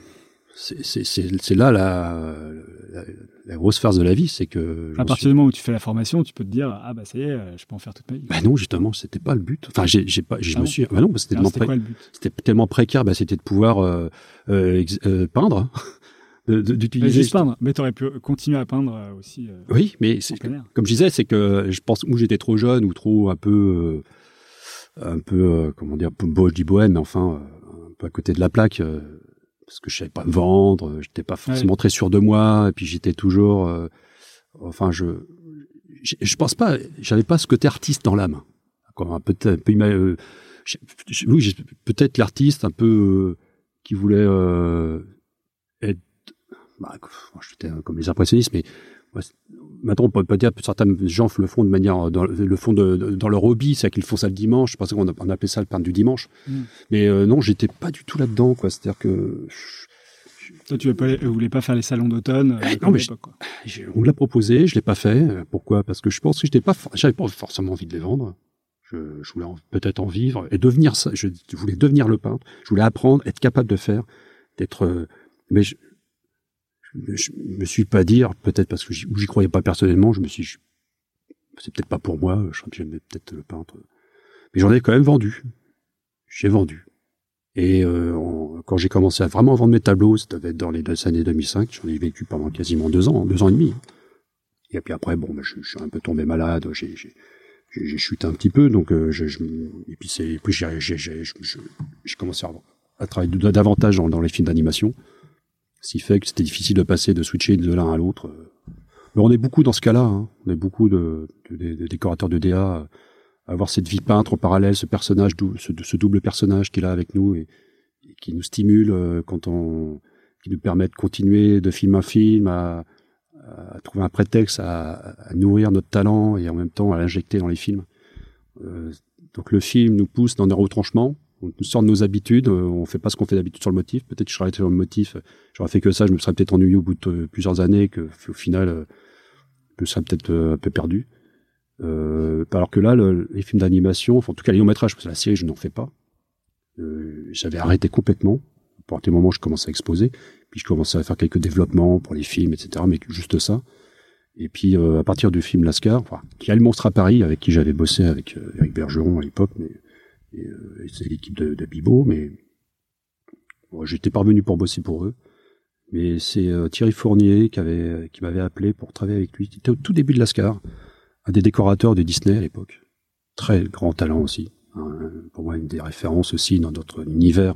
c'est là la, la, grosse farce de la vie, c'est que à partir du moment où tu fais la formation, tu peux te dire ah bah ça y est, je peux en faire toute ma vie. Bah non, justement, c'était pas le but. Enfin, j'ai pas, je ah me suis, bah non, c'était tellement, c'était tellement précaire, bah c'était de pouvoir euh, euh, euh peindre. *laughs* d'utiliser juste peindre, mais tu aurais pu continuer à peindre euh, aussi. Euh, oui, mais comme je disais, c'est que je pense où j'étais trop jeune ou trop un peu, un peu, comment dire, beau, je dis bohème, mais enfin, un peu à côté de la plaque parce que je savais pas me vendre, j'étais pas forcément très sûr de moi, et puis j'étais toujours, euh, enfin je, je, pense pas, j'avais pas ce côté artiste dans l'âme, un peu, un peu euh, oui, peut-être l'artiste un peu euh, qui voulait être, bah, j'étais comme les impressionnistes, mais maintenant on peut pas dire que certains gens le font de manière dans le fond de, dans leur hobby c'est qu'ils font ça le dimanche je pensais qu'on on appelait ça le pain du dimanche. Mm. mais euh, non j'étais pas du tout là dedans quoi. C'est à dire que toi tu voulais pas, voulais pas faire les salons d'automne euh, non mais on me l'a proposé je l'ai pas fait. Pourquoi? Parce que je pense que j'étais pas j'avais pas forcément envie de les vendre. Je, je voulais peut-être en vivre et devenir ça je, voulais devenir le peintre. Je voulais apprendre être capable de faire d'être euh, mais je, je me suis pas dire, peut-être parce que j'y croyais pas personnellement, je me suis c'est peut-être pas pour moi, je j'aimais peut-être le peintre. Mais j'en ai quand même vendu. J'ai vendu. Et euh, quand j'ai commencé à vraiment vendre mes tableaux, c'était dans les années 2005, j'en ai vécu pendant quasiment deux ans, deux ans et demi. Et puis après, bon, ben, je, suis un peu tombé malade, j'ai chuté un petit peu, donc euh, je, et puis c'est, puis j'ai commencé à, travailler davantage dans les films d'animation. Ce qui fait que c'était difficile de passer, de switcher de l'un à l'autre. Mais on est beaucoup dans ce cas-là. Hein. On est beaucoup de, décorateurs de DA à avoir cette vie peintre en parallèle, ce personnage, ce, ce double personnage qui est là avec nous et, qui nous stimule euh, quand on, qui nous permet de continuer de film à film, à, trouver un prétexte à, nourrir notre talent et en même temps à l'injecter dans les films. Euh, donc le film nous pousse dans un retranchement, on sort de nos habitudes, euh, on fait pas ce qu'on fait d'habitude sur le motif. Peut-être que je serais arrêté sur le motif, j'aurais fait que ça, je me serais peut-être ennuyé au bout de euh, plusieurs années, que au final, euh, je me serais peut-être un peu perdu. Euh, alors que là, les films d'animation, enfin, en tout cas les longs métrages, parce que la série, je n'en fais pas. Euh, J'avais arrêté complètement. À partir du moment je commençais à exposer, puis je commençais à faire quelques développements pour les films, etc. Mais juste ça. Et puis à partir du film Lascar, enfin, qui a le monstre à Paris, avec qui j'avais bossé avec Eric Bergeron à l'époque, mais euh, c'est l'équipe de, de, Bibo, mais bon, j'étais parvenu pour bosser pour eux. Mais c'est euh, Thierry Fournier qui avait qui m'avait appelé pour travailler avec lui. C'était au tout début de Lascar, un des décorateurs de Disney à l'époque. Très grand talent aussi. Hein, pour moi, une des références aussi dans notre univers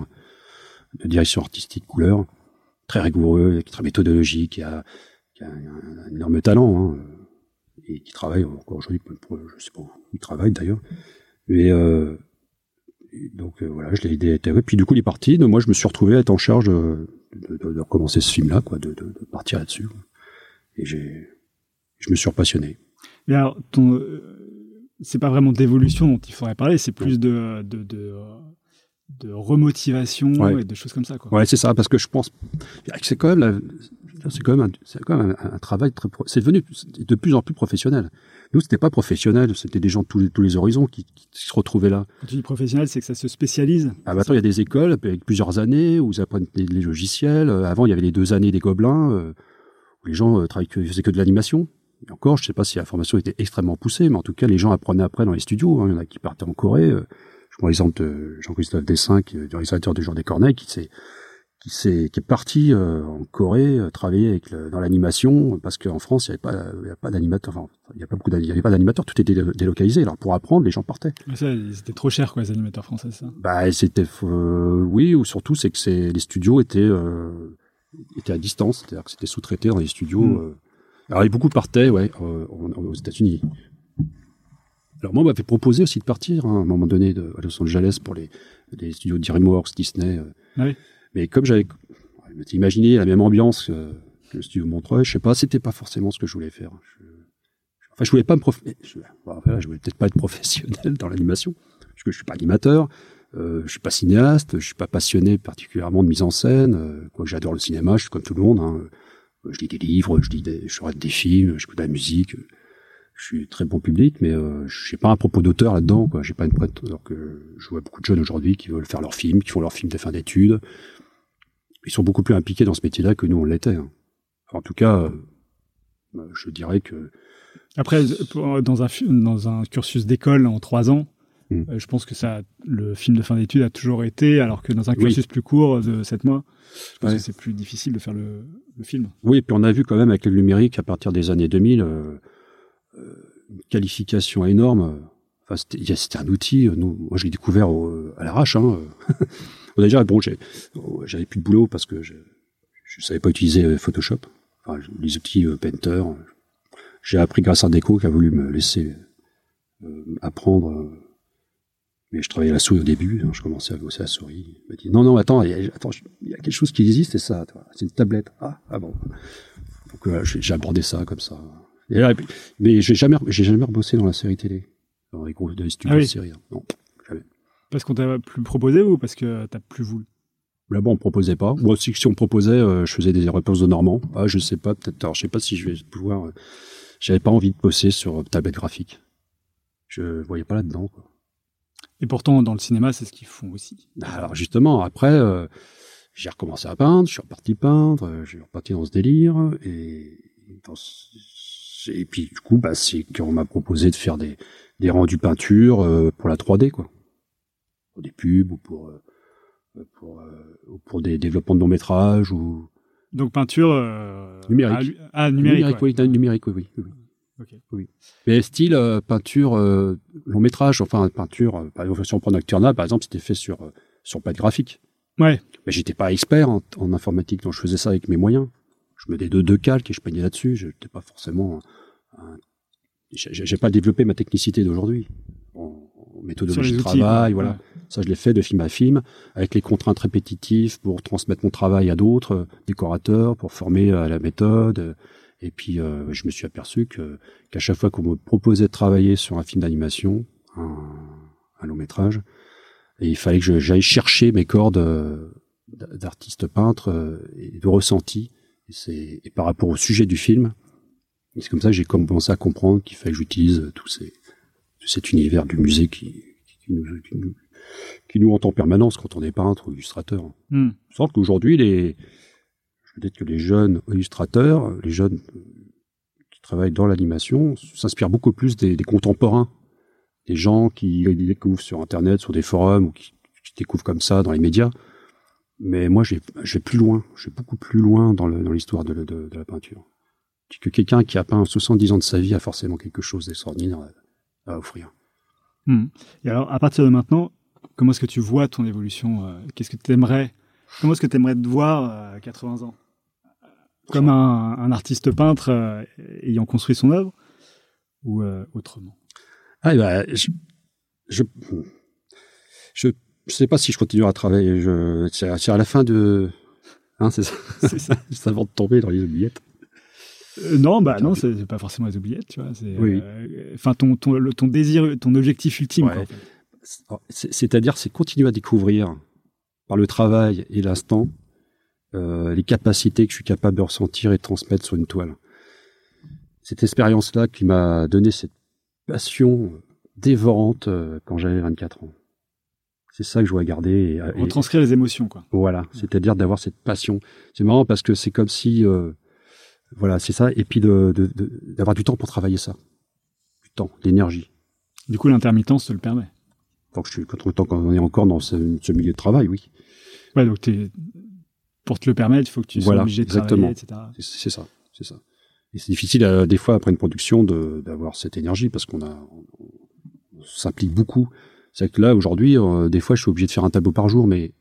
de direction artistique couleur. Très rigoureux, très méthodologique, qui a, a un, énorme talent. Hein, et qui travaille encore aujourd'hui, je sais pas où il travaille d'ailleurs. Mais euh, donc euh, voilà, je l'ai aidé à Puis du coup, il est parti. moi, je me suis retrouvé à être en charge de, de, de recommencer ce film-là, quoi, de, de, partir là-dessus. Et j'ai, je me suis repassionné. Mais alors, ton, euh, c'est pas vraiment d'évolution dont il faudrait parler, c'est plus de, de, de, de remotivation et de choses comme ça. Quoi. Ouais, c'est ça, parce que je pense, c'est quand même la, c'est quand même, un, c'est quand même un, un travail très, pro- c'est devenu de plus en plus professionnel. Nous, c'était pas professionnel, c'était des gens de tous les, tous les horizons qui, qui se retrouvaient là. Quand tu dis professionnel, c'est que ça se spécialise. Ah, maintenant, il y a des écoles avec plusieurs années où ils apprennent les, logiciels. Euh, Avant, il y avait les deux années des gobelins euh, où les gens euh, travaillaient que, faisaient que de l'animation. Et encore, je sais pas si la formation était extrêmement poussée, mais en tout cas, les gens apprenaient après dans les studios. hein. Il y en a qui partaient en Corée. euh. Je prends l'exemple de Jean-Christophe Dessin, qui est du réalisateur du Jour des Corneilles, qui s'est qui, s'est, qui est parti euh, en Corée euh, travailler avec le- dans l'animation parce qu'en France il n'y avait pas, il y avait pas d'animateur, enfin, il y a pas beaucoup d'ani- il y avait pas d'animateurs, tout était dé- délocalisé. Alors pour apprendre, les gens partaient. C'était trop cher, quoi, les animateurs français, ça. Bah, c'était euh, oui, ou surtout c'est que c'est les studios étaient euh, étaient à distance, c'est-à-dire que c'était sous-traité dans les studios. Mm. euh. Alors, et beaucoup partaient, ouais, euh, aux États-Unis. Alors moi, on m'avait proposé aussi de partir hein, à un moment donné de, à Los Angeles pour les, les studios DreamWorks, Disney. Ah oui. Mais comme j'avais, je imaginé la même ambiance que, que le studio Montreuil, je sais pas, c'était pas forcément ce que je voulais faire. Je, enfin, je voulais pas me prof... je, je voulais peut-être pas être professionnel dans l'animation, parce que je suis pas animateur. Euh, je suis pas cinéaste, je suis pas passionné particulièrement de mise en scène. Euh, quoique j'adore le cinéma, je suis comme tout le monde. Hein. Euh, Je lis des livres, je lis des, je regarde des films, j'écoute de la musique. euh, Je suis très bon public, mais euh, j'ai pas un propos d'auteur là-dedans. Quoi. J'ai pas une prête. Alors que je vois beaucoup de jeunes aujourd'hui qui veulent faire leurs films, qui font leurs films de fin d'études. Ils sont beaucoup plus impliqués dans ce métier-là que nous on l'était. hein. Enfin, en tout cas, euh, je dirais que Après, pour- dans un, dans un cursus d'école en trois ans, Mm. euh, je pense que ça, le film de fin d'études a toujours été, alors que dans un Oui. cursus plus court de sept mois, je pense Ouais. que c'est plus difficile de faire le, le film. Oui, puis on a vu quand même avec le numérique à partir des années 2000 euh, euh, une qualification énorme. Enfin, c'était un outil. euh, Nous, moi, je l'ai découvert au- à l'arrache. Hein. *laughs* Bon, déjà, bon, j'avais plus de boulot parce que je, je savais pas utiliser euh, Photoshop. Enfin, les outils euh, Painter. J'ai appris grâce à Deco qui a voulu me laisser euh, apprendre. mais je travaillais à la souris au début, je commençais à bosser à la souris. Il m'a dit non, non, attends, il y a, attends, je- il y a quelque chose qui existe, c'est ça, c'est une tablette. Ah, ah bon. Donc euh, j'ai abordé ça comme ça. Et là, mais j'ai jamais, j'ai jamais rebossé dans la série télé, dans les gros dans les studios Ah oui. de série. hein. Non. Parce qu'on t'a plus proposé ou parce que t'as plus voulu? Là-bas, on me proposait pas. Ou aussi, si on me proposait, euh, je faisais des réponses de Normand. Ah, je sais pas, peut-être. Alors, je sais pas si je vais pouvoir. euh, J'avais pas envie de bosser sur euh, tablette graphique. Je voyais pas là-dedans. Quoi. Et pourtant, dans le cinéma, c'est ce qu'ils font aussi. Alors justement, après, euh, j'ai recommencé à peindre, je suis reparti peindre, euh, je suis reparti dans ce délire, et, dans ce- et puis du coup, bah, c'est qu'on m'a proposé de faire des, des rendus peinture euh, pour la 3D, quoi. Pour des pubs ou pour, euh, pour, euh, ou pour des développements de long métrage ou Donc peinture euh, Numérique. Ah, lu- ah, numérique. ouais. oui, numérique, oui, oui, oui. Ok. oui. Mais style euh, peinture euh, long métrage, enfin peinture, euh, par exemple, si on prend Nocturna, par exemple, c'était fait sur sur pâte graphique. Ouais. Mais j'étais pas expert en, en informatique, donc je faisais ça avec mes moyens. Je me des deux, deux calques et je peignais là-dessus. Je n'étais pas forcément. j'ai pas développé ma technicité d'aujourd'hui en, en méthodologie de travail. Voilà, Ouais. Ça je l'ai fait de film à film avec les contraintes répétitives pour transmettre mon travail à d'autres euh, décorateurs, pour former à la méthode. euh, Et puis euh, je me suis aperçu que qu'à chaque fois qu'on me proposait de travailler sur un film d'animation, un, un long métrage, il fallait que j'aille chercher mes cordes euh, d'artiste peintre euh, et de ressenti. Et, et par rapport au sujet du film, c'est comme ça que j'ai commencé à comprendre qu'il fallait que j'utilise tout, ces, tout cet univers du musée qui, qui, nous, qui, nous, qui nous hante en permanence quand on est peintre ou illustrateur. Je sens qu'aujourd'hui, les, peut-être que les jeunes illustrateurs, les jeunes qui travaillent dans l'animation, s'inspirent beaucoup plus des, des contemporains, des gens qui découvrent sur Internet, sur des forums, ou qui, qui découvrent comme ça dans les médias. Mais moi, j'ai- je vais plus loin, je vais beaucoup plus loin dans l'histoire de, de- de la peinture. Que quelqu'un qui a peint 70 ans de sa vie a forcément quelque chose d'extraordinaire à, à offrir. Hmm. Et alors, à partir de maintenant, comment est-ce que tu vois ton évolution euh, Qu'est-ce que tu aimerais Comment est-ce que tu aimerais te voir à 80 ans? Comme un, un artiste peintre euh, ayant construit son œuvre ou euh, autrement? Ah, bah, je, je, je, je sais pas si je continuerai à travailler. Je, c'est, à la fin de, hein, c'est ça? *laughs* C'est ça. Juste avant de tomber dans les oubliettes. Euh, Non, bah non, c'est pas forcément les oubliettes, tu vois. c'est, Oui. euh, Enfin, ton, ton, le- ton désir, ton objectif ultime. Ouais. quoi, en fait. C'est- C'est-à-dire, c'est continuer à découvrir par le travail et l'instant euh, les capacités que je suis capable de ressentir et de transmettre sur une toile. Cette expérience-là qui m'a donné cette passion dévorante euh, quand j'avais 24 ans. C'est ça que je dois garder. Et, Retranscrire les émotions, quoi. Voilà, c'est-à-dire d'avoir cette passion. C'est marrant parce que c'est comme si, euh, voilà, c'est ça. Et puis d'avoir de, de, du temps pour travailler ça, du temps, l'énergie. Du coup, l'intermittence te le permet. Tant que je suis, quand on est encore dans ce, ce milieu de travail, oui. Ouais, donc pour te le permettre, il faut que tu sois obligé de exactement. travailler, etc. C'est ça, c'est ça. Et c'est difficile euh, des fois après une production d'avoir cette énergie parce qu'on a, on, s'implique beaucoup. C'est que là aujourd'hui, euh, des fois, je suis obligé de faire un tableau par jour, mais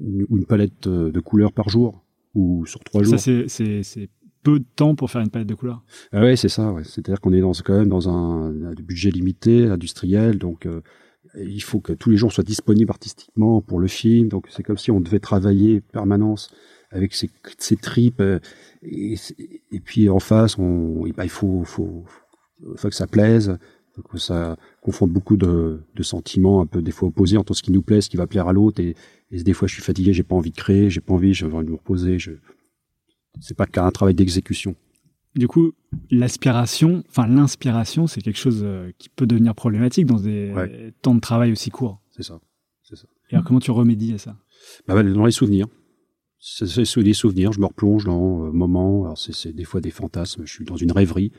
une, une palette euh, de couleurs par jour ou sur trois jours. Ça c'est peu de temps pour faire une palette de couleurs. Ah ouais, c'est ça. Ouais. C'est-à-dire qu'on est dans quand même dans un, un budget limité, industriel, donc il faut que tous les jours soient disponibles artistiquement pour le film. Donc c'est comme si on devait travailler permanence avec ses, ses tripes. Euh, et, puis en face, on, bah, il faut, faut, faut, que ça plaise, que ça confonde beaucoup de, de, sentiments un peu des fois opposés entre ce qui nous plaît, ce qui va plaire à l'autre. Et, et, des fois, je suis fatigué, j'ai pas envie de créer, j'ai pas envie, j'ai envie de me reposer. Je... C'est pas qu'un travail d'exécution. Du coup, l'aspiration, enfin l'inspiration, c'est quelque chose euh, qui peut devenir problématique dans des temps de travail aussi courts. C'est ça, c'est ça. Et alors, comment tu remédies à ça? Bah, Dans les souvenirs. C'est des souvenirs, je me replonge dans un euh, moment, alors c'est des fois des fantasmes, je suis dans une rêverie,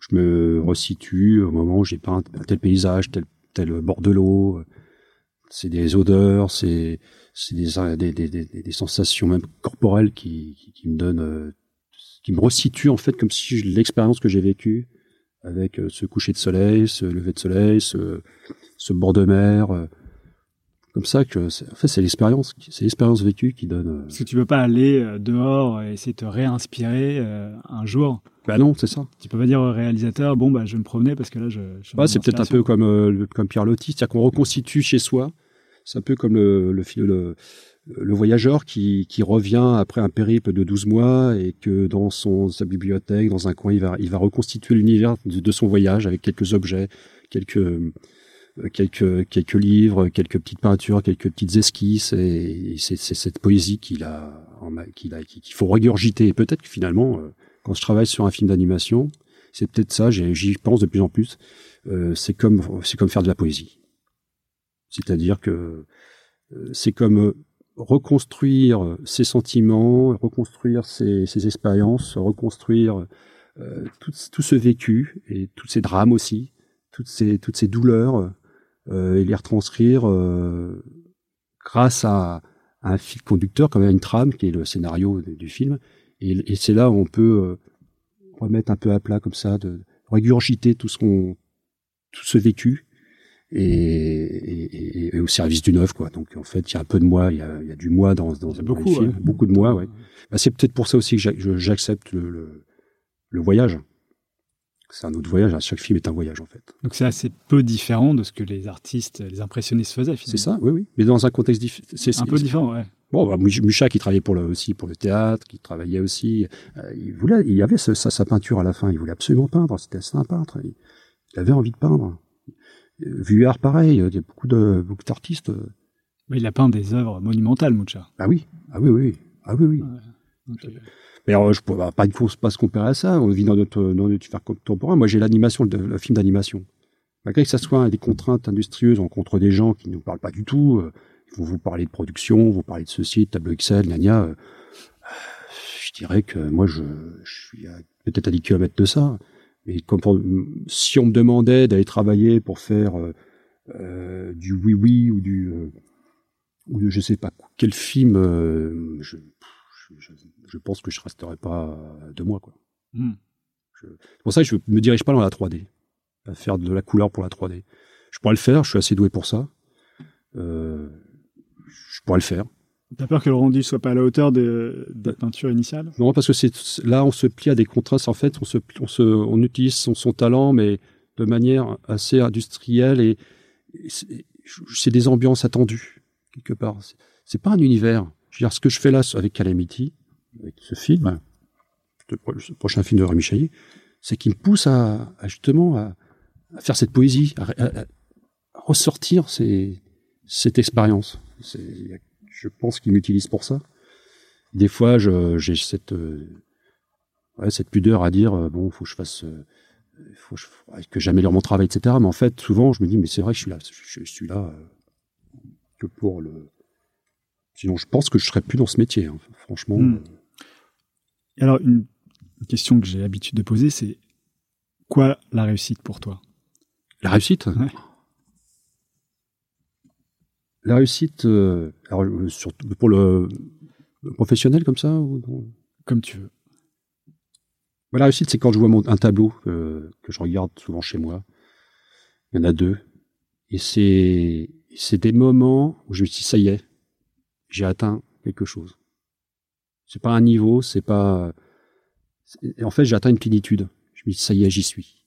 je me resitue au moment où j'ai peint tel paysage, tel, tel bord de l'eau, c'est des odeurs, c'est des, des, des, des, sensations même corporelles qui, qui, qui me donnent euh, qui me resitue en fait comme si l'expérience que j'ai vécue avec euh, ce coucher de soleil, ce lever de soleil, ce, ce bord de mer, euh, comme ça que en fait c'est l'expérience, c'est l'expérience vécue qui donne. Euh, Parce que tu peux pas aller dehors et essayer de te réinspirer un jour. Bah non, c'est ça. Tu peux pas dire au réalisateur bon bah je vais me promener parce que là je. je bah, c'est peut-être un peu comme comme Pierre Lotti, c'est-à-dire qu'on reconstitue chez soi. C'est un peu comme le voyageur qui, revient après un périple de 12 mois et que dans son, sa bibliothèque, dans un coin, il va, reconstituer l'univers de, son voyage avec quelques objets, quelques, euh, quelques, livres, quelques petites peintures, quelques petites esquisses et, c'est cette poésie qu'il a, qu'il a, qu'il faut régurgiter. Et peut-être que finalement, euh, quand je travaille sur un film d'animation, c'est peut-être ça, j'y pense de plus en plus, euh, c'est comme faire de la poésie. C'est-à-dire que c'est comme reconstruire ses sentiments, reconstruire ses, ses expériences, reconstruire euh, tout, tout, ce vécu et tous ces drames aussi, toutes ces, toutes ces douleurs, euh, et les retranscrire euh, grâce à, un fil conducteur, comme à une trame qui est le scénario du film. Et, et c'est là où on peut euh, remettre un peu à plat comme ça, de régurgiter tout ce qu'on, tout ce vécu et, et, et, au service d'une œuvre quoi. Donc en fait, il y a un peu de moi, il y a, il y a du moi dans, dans, beaucoup, film, beaucoup de moi, ouais. Bah, c'est peut-être pour ça aussi que j'accepte le, le, le, voyage. C'est un autre voyage. Chaque film est un voyage en fait. Donc c'est assez peu différent de ce que les artistes, les impressionnistes faisaient. C'est ça, oui, oui. Mais dans un contexte différent. C'est un peu différent, ouais. Bon, bah, Mucha qui travaillait pour le, aussi pour le théâtre, qui travaillait aussi, euh, il voulait, il avait ce, sa, sa, peinture à la fin. Il voulait absolument peindre. C'était un peintre. il avait envie de peindre. Vuillard, pareil, il y a beaucoup de beaucoup d'artistes. il a peint des œuvres monumentales, Mucha. Ah oui, ah oui, oui, ah oui, oui. Ouais, Mais alors, je ne pas, pas, pas se comparer à ça. On vit dans notre, dans notre univers contemporain. Moi, j'ai l'animation, le, le, film d'animation. Malgré que ça soit des contraintes industrieuses, on rencontre des gens qui ne nous parlent pas du tout. Euh, ils vont vous parler de production, vous parler de ceci, de tableau Excel, gna, gna euh, je dirais que moi, je, je suis peut-être à 10 km de ça. Mais si on me demandait d'aller travailler pour faire euh, euh, du oui oui ou du euh, ou je sais pas quel film, euh, je, je, je, pense que je resterai pas de moi quoi. Mm. C'est pour ça que je me dirige pas dans la 3D, à faire de la couleur pour la 3D. Je pourrais le faire, je suis assez doué pour ça. Euh, je pourrais le faire. T'as peur que le rendu soit pas à la hauteur de, de la peinture initiale Non, parce que c'est là on se plie à des contrastes. En fait, on se, on se, on utilise son, son talent, mais de manière assez industrielle et, c'est des ambiances attendues quelque part. C'est pas un univers. Je veux dire, ce que je fais là avec Calamity, avec ce film, ce prochain film de Rémi Chaillet, c'est qu'il me pousse à, à justement à, à, faire cette poésie, à, à ressortir ces, cette expérience. Je pense qu'il m'utilise pour ça. Des fois, j'ai cette, euh, ouais, cette pudeur à dire, euh, bon, faut que je fasse, euh, faut que je- faudrait que j'améliore mon travail, etc. Mais en fait, souvent, je me dis, mais c'est vrai que je suis là, je, je suis là que pour le. Sinon, je pense que je serais plus dans ce métier. hein. Franchement, Hmm. alors, une une question que j'ai l'habitude de poser, c'est quoi la réussite pour toi? La réussite? Ouais. La réussite, euh, alors, euh, surtout pour le, le professionnel comme ça ou Comme tu veux. Bah, La réussite, c'est quand je vois mon, un tableau euh, que je regarde souvent chez moi. Il y en a deux. Et c'est c'est des moments où je me dis, ça y est, j'ai atteint quelque chose. C'est pas un niveau, c'est pas... En fait, j'ai atteint une plénitude. Je me dis, ça y est, j'y suis.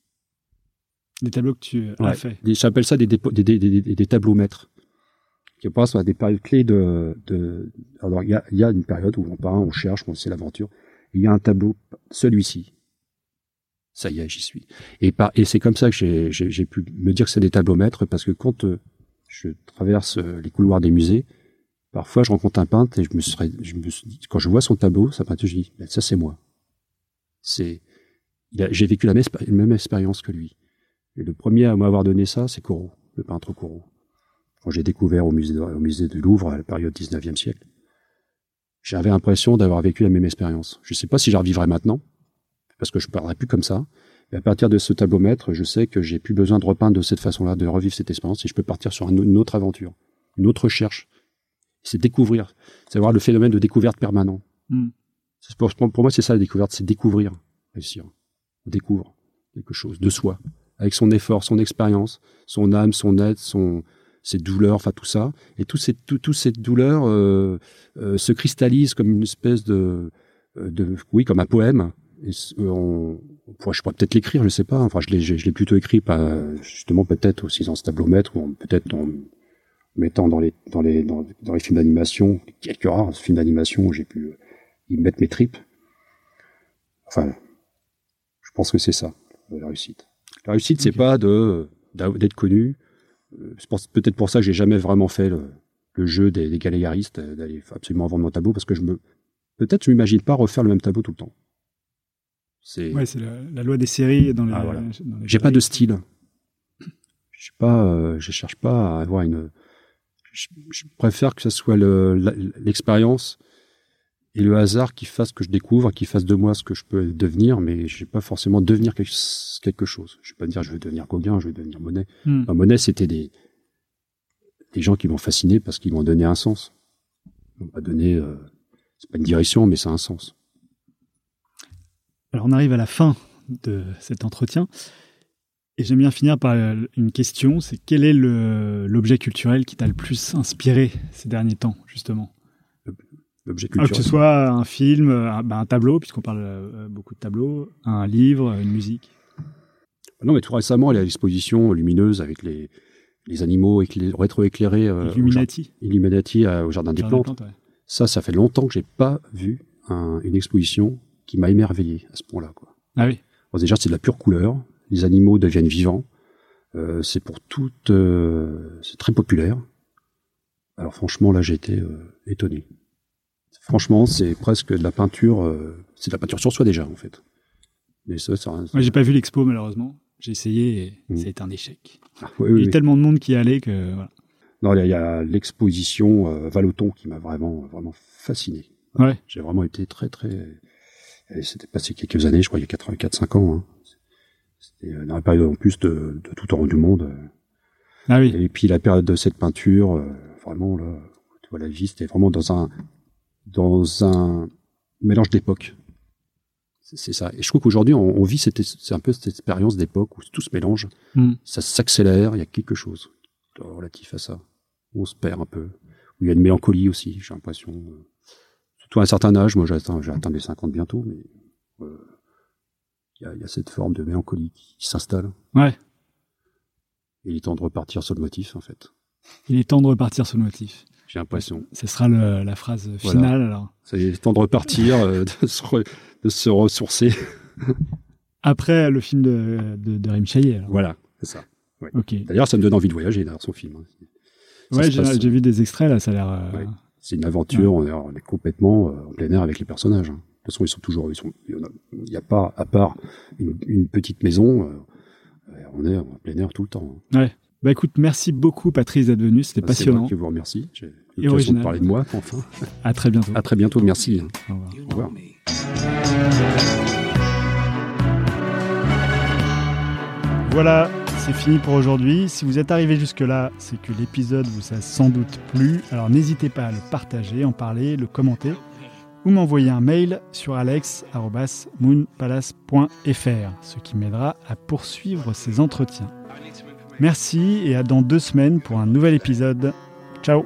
Des tableaux que tu as Ouais. fait. Des- J'appelle ça des, dépo- des, des, des, des- des tableaux maîtres. Qui passent à des périodes clés de... alors, il y a, une période où on part, on cherche, on sait l'aventure. Il y a un tableau, celui-ci. Ça y est, j'y suis. Et, c'est comme ça que j'ai- pu me dire que c'est des tableaux maîtres, parce que quand euh, je traverse euh, les couloirs des musées, parfois je rencontre un peintre et je me serais, je me suis quand je vois son tableau, sa peinture, je dis, Ben, ça c'est moi. C'est, j'ai vécu la même, expé- même expérience que lui. Et le premier à m'avoir donné ça, c'est Corot, le peintre Corot. Quand j'ai découvert au musée, de, au musée du Louvre à la période 19e siècle, j'avais l'impression d'avoir vécu la même expérience. Je ne sais pas si j'en revivrai maintenant, parce que je ne parlerai plus comme ça. Mais à partir de ce tableau maître, je sais que j'ai plus besoin de repeindre de cette façon-là, de revivre cette expérience, et je peux partir sur un- une autre aventure, une autre recherche. C'est découvrir, c'est avoir le phénomène de découverte permanent. Hmm. Pour, pour moi, c'est ça la découverte, c'est découvrir, réussir. On découvre quelque chose de soi, avec son effort, son expérience, son âme, son être, son, ses douleurs, enfin tout ça. Et tous ces, tout, tous ces douleurs euh, euh, se cristallisent comme une espèce de, euh, de oui, comme un poème. Et euh, on, je pourrais peut-être l'écrire, je sais pas. Enfin, je l'ai, je l'ai plutôt écrit, pas, justement peut-être aussi dans ce tablomètre, ou peut-être en mettant dans les, dans les, dans, dans les films d'animation, quelques rares films d'animation où j'ai pu euh, y mettre mes tripes. Enfin, je pense que c'est ça, la réussite. La réussite, c'est pas de d'être connu. Euh, peut-être pour ça que j'ai jamais vraiment fait le, le jeu des, des galégaristes, euh, d'aller absolument vendre mon tableau, parce que je me peut-être je m'imagine pas refaire le même tableau tout le temps. C'est Ouais, c'est la, la loi des séries dans les. Ah, voilà. dans les j'ai pas de style. Je sais pas, euh, je cherche pas à avoir une. Je, je préfère que ce soit l'expérience et le hasard qui fasse que je découvre, qui fasse de moi ce que je peux devenir, mais je vais pas forcément devenir quelque, quelque chose. Je vais pas dire je veux devenir Gauguin, je veux devenir Monet. Hmm. Enfin, Monet, c'était des des gens qui m'ont fasciné parce qu'ils m'ont donné un sens. Ils m'ont pas donné, euh, c'est pas une direction, mais c'est un sens. Alors on arrive à la fin de cet entretien. Et j'aime bien finir par euh, une question, c'est quel est l'objet culturel qui t'a le plus inspiré ces derniers temps, justement? Alors, Que ce soit un film, un, bah, un tableau, puisqu'on parle euh, beaucoup de tableaux, un livre, une musique. Non, mais tout récemment, il y a l'exposition lumineuse avec les, les animaux éclairés- rétroéclairés euh, Illuminati. Illuminati euh, au Jardin des Jardin des Plantes. Ouais. Ça, ça fait longtemps que j'ai pas vu un- une exposition qui m'a émerveillé à ce point-là. Quoi. Ah oui. Bon, déjà, c'est de la pure couleur. Les animaux deviennent vivants. Euh, c'est pour toutes. euh, c'est très populaire. Alors franchement, là, j'ai été euh, étonné. Franchement, c'est presque de la peinture. euh, c'est de la peinture sur soi déjà, en fait. Mais ça, ça, Moi, j'ai pas vu l'expo, malheureusement. J'ai essayé et Mm. ça a été un échec. Ah, oui, Il y oui, a eu oui. tellement de monde qui y allait que voilà. Non, il y a- l'exposition euh, Valoton qui m'a vraiment, vraiment fasciné. Ouais. J'ai vraiment été très, très. et C'était passé quelques années, je crois, il y a 84-5 ans. Hein. C'était euh, dans la période en plus de, de tout en haut du monde. euh. Ah oui. Et puis la période de cette peinture, euh, vraiment là, tu vois la vie, c'était vraiment dans un dans un mélange d'époques. C'est ça. Et je trouve qu'aujourd'hui, on, on vit cette, c'est un peu cette expérience d'époque où tout se mélange, Mm. ça s'accélère, il y a quelque chose relatif à ça. On se perd un peu. Où il y a une mélancolie aussi, j'ai l'impression. Surtout à un certain âge, moi j'ai atteint, j'ai atteint les 50 bientôt, mais euh, il y, a, il y a cette forme de mélancolie qui, qui s'installe. Ouais. Et il est temps de repartir sur le motif, en fait. Il est temps de repartir sur le motif. J'ai l'impression. Ce sera le- la phrase Voilà. finale alors. C'est temps de repartir, euh, de, se re- de se ressourcer. *laughs* Après le film de, de, de. Voilà, c'est ça. D'ailleurs, ça me donne envie de voyager, d'ailleurs, son film. hein. Ça Ouais, j'ai passe- j'ai vu des extraits là, ça a l'air euh, Ouais. C'est une aventure, on, est, on, est, complètement euh, en plein air avec les personnages. Hein. De toute façon, ils sont toujours, il n'y a, pas, à part une, une petite maison, euh, on est en plein air tout le temps. Hein. Ouais. Bah écoute, merci beaucoup Patrice d'être venu, c'était bah, passionnant. C'est moi qui vous remercie. J'ai l'occasion de parler de moi, enfin. À très bientôt. À très bientôt, merci. Au revoir. Au revoir. Voilà, c'est fini pour aujourd'hui. Si vous êtes arrivé jusque-là, c'est que l'épisode vous a sans doute plu. Alors n'hésitez pas à le partager, en parler, le commenter ou m'envoyer un mail sur alex.moonpalace.fr, ce qui m'aidera à poursuivre ces entretiens. Merci et à dans deux semaines pour un nouvel épisode. Ciao.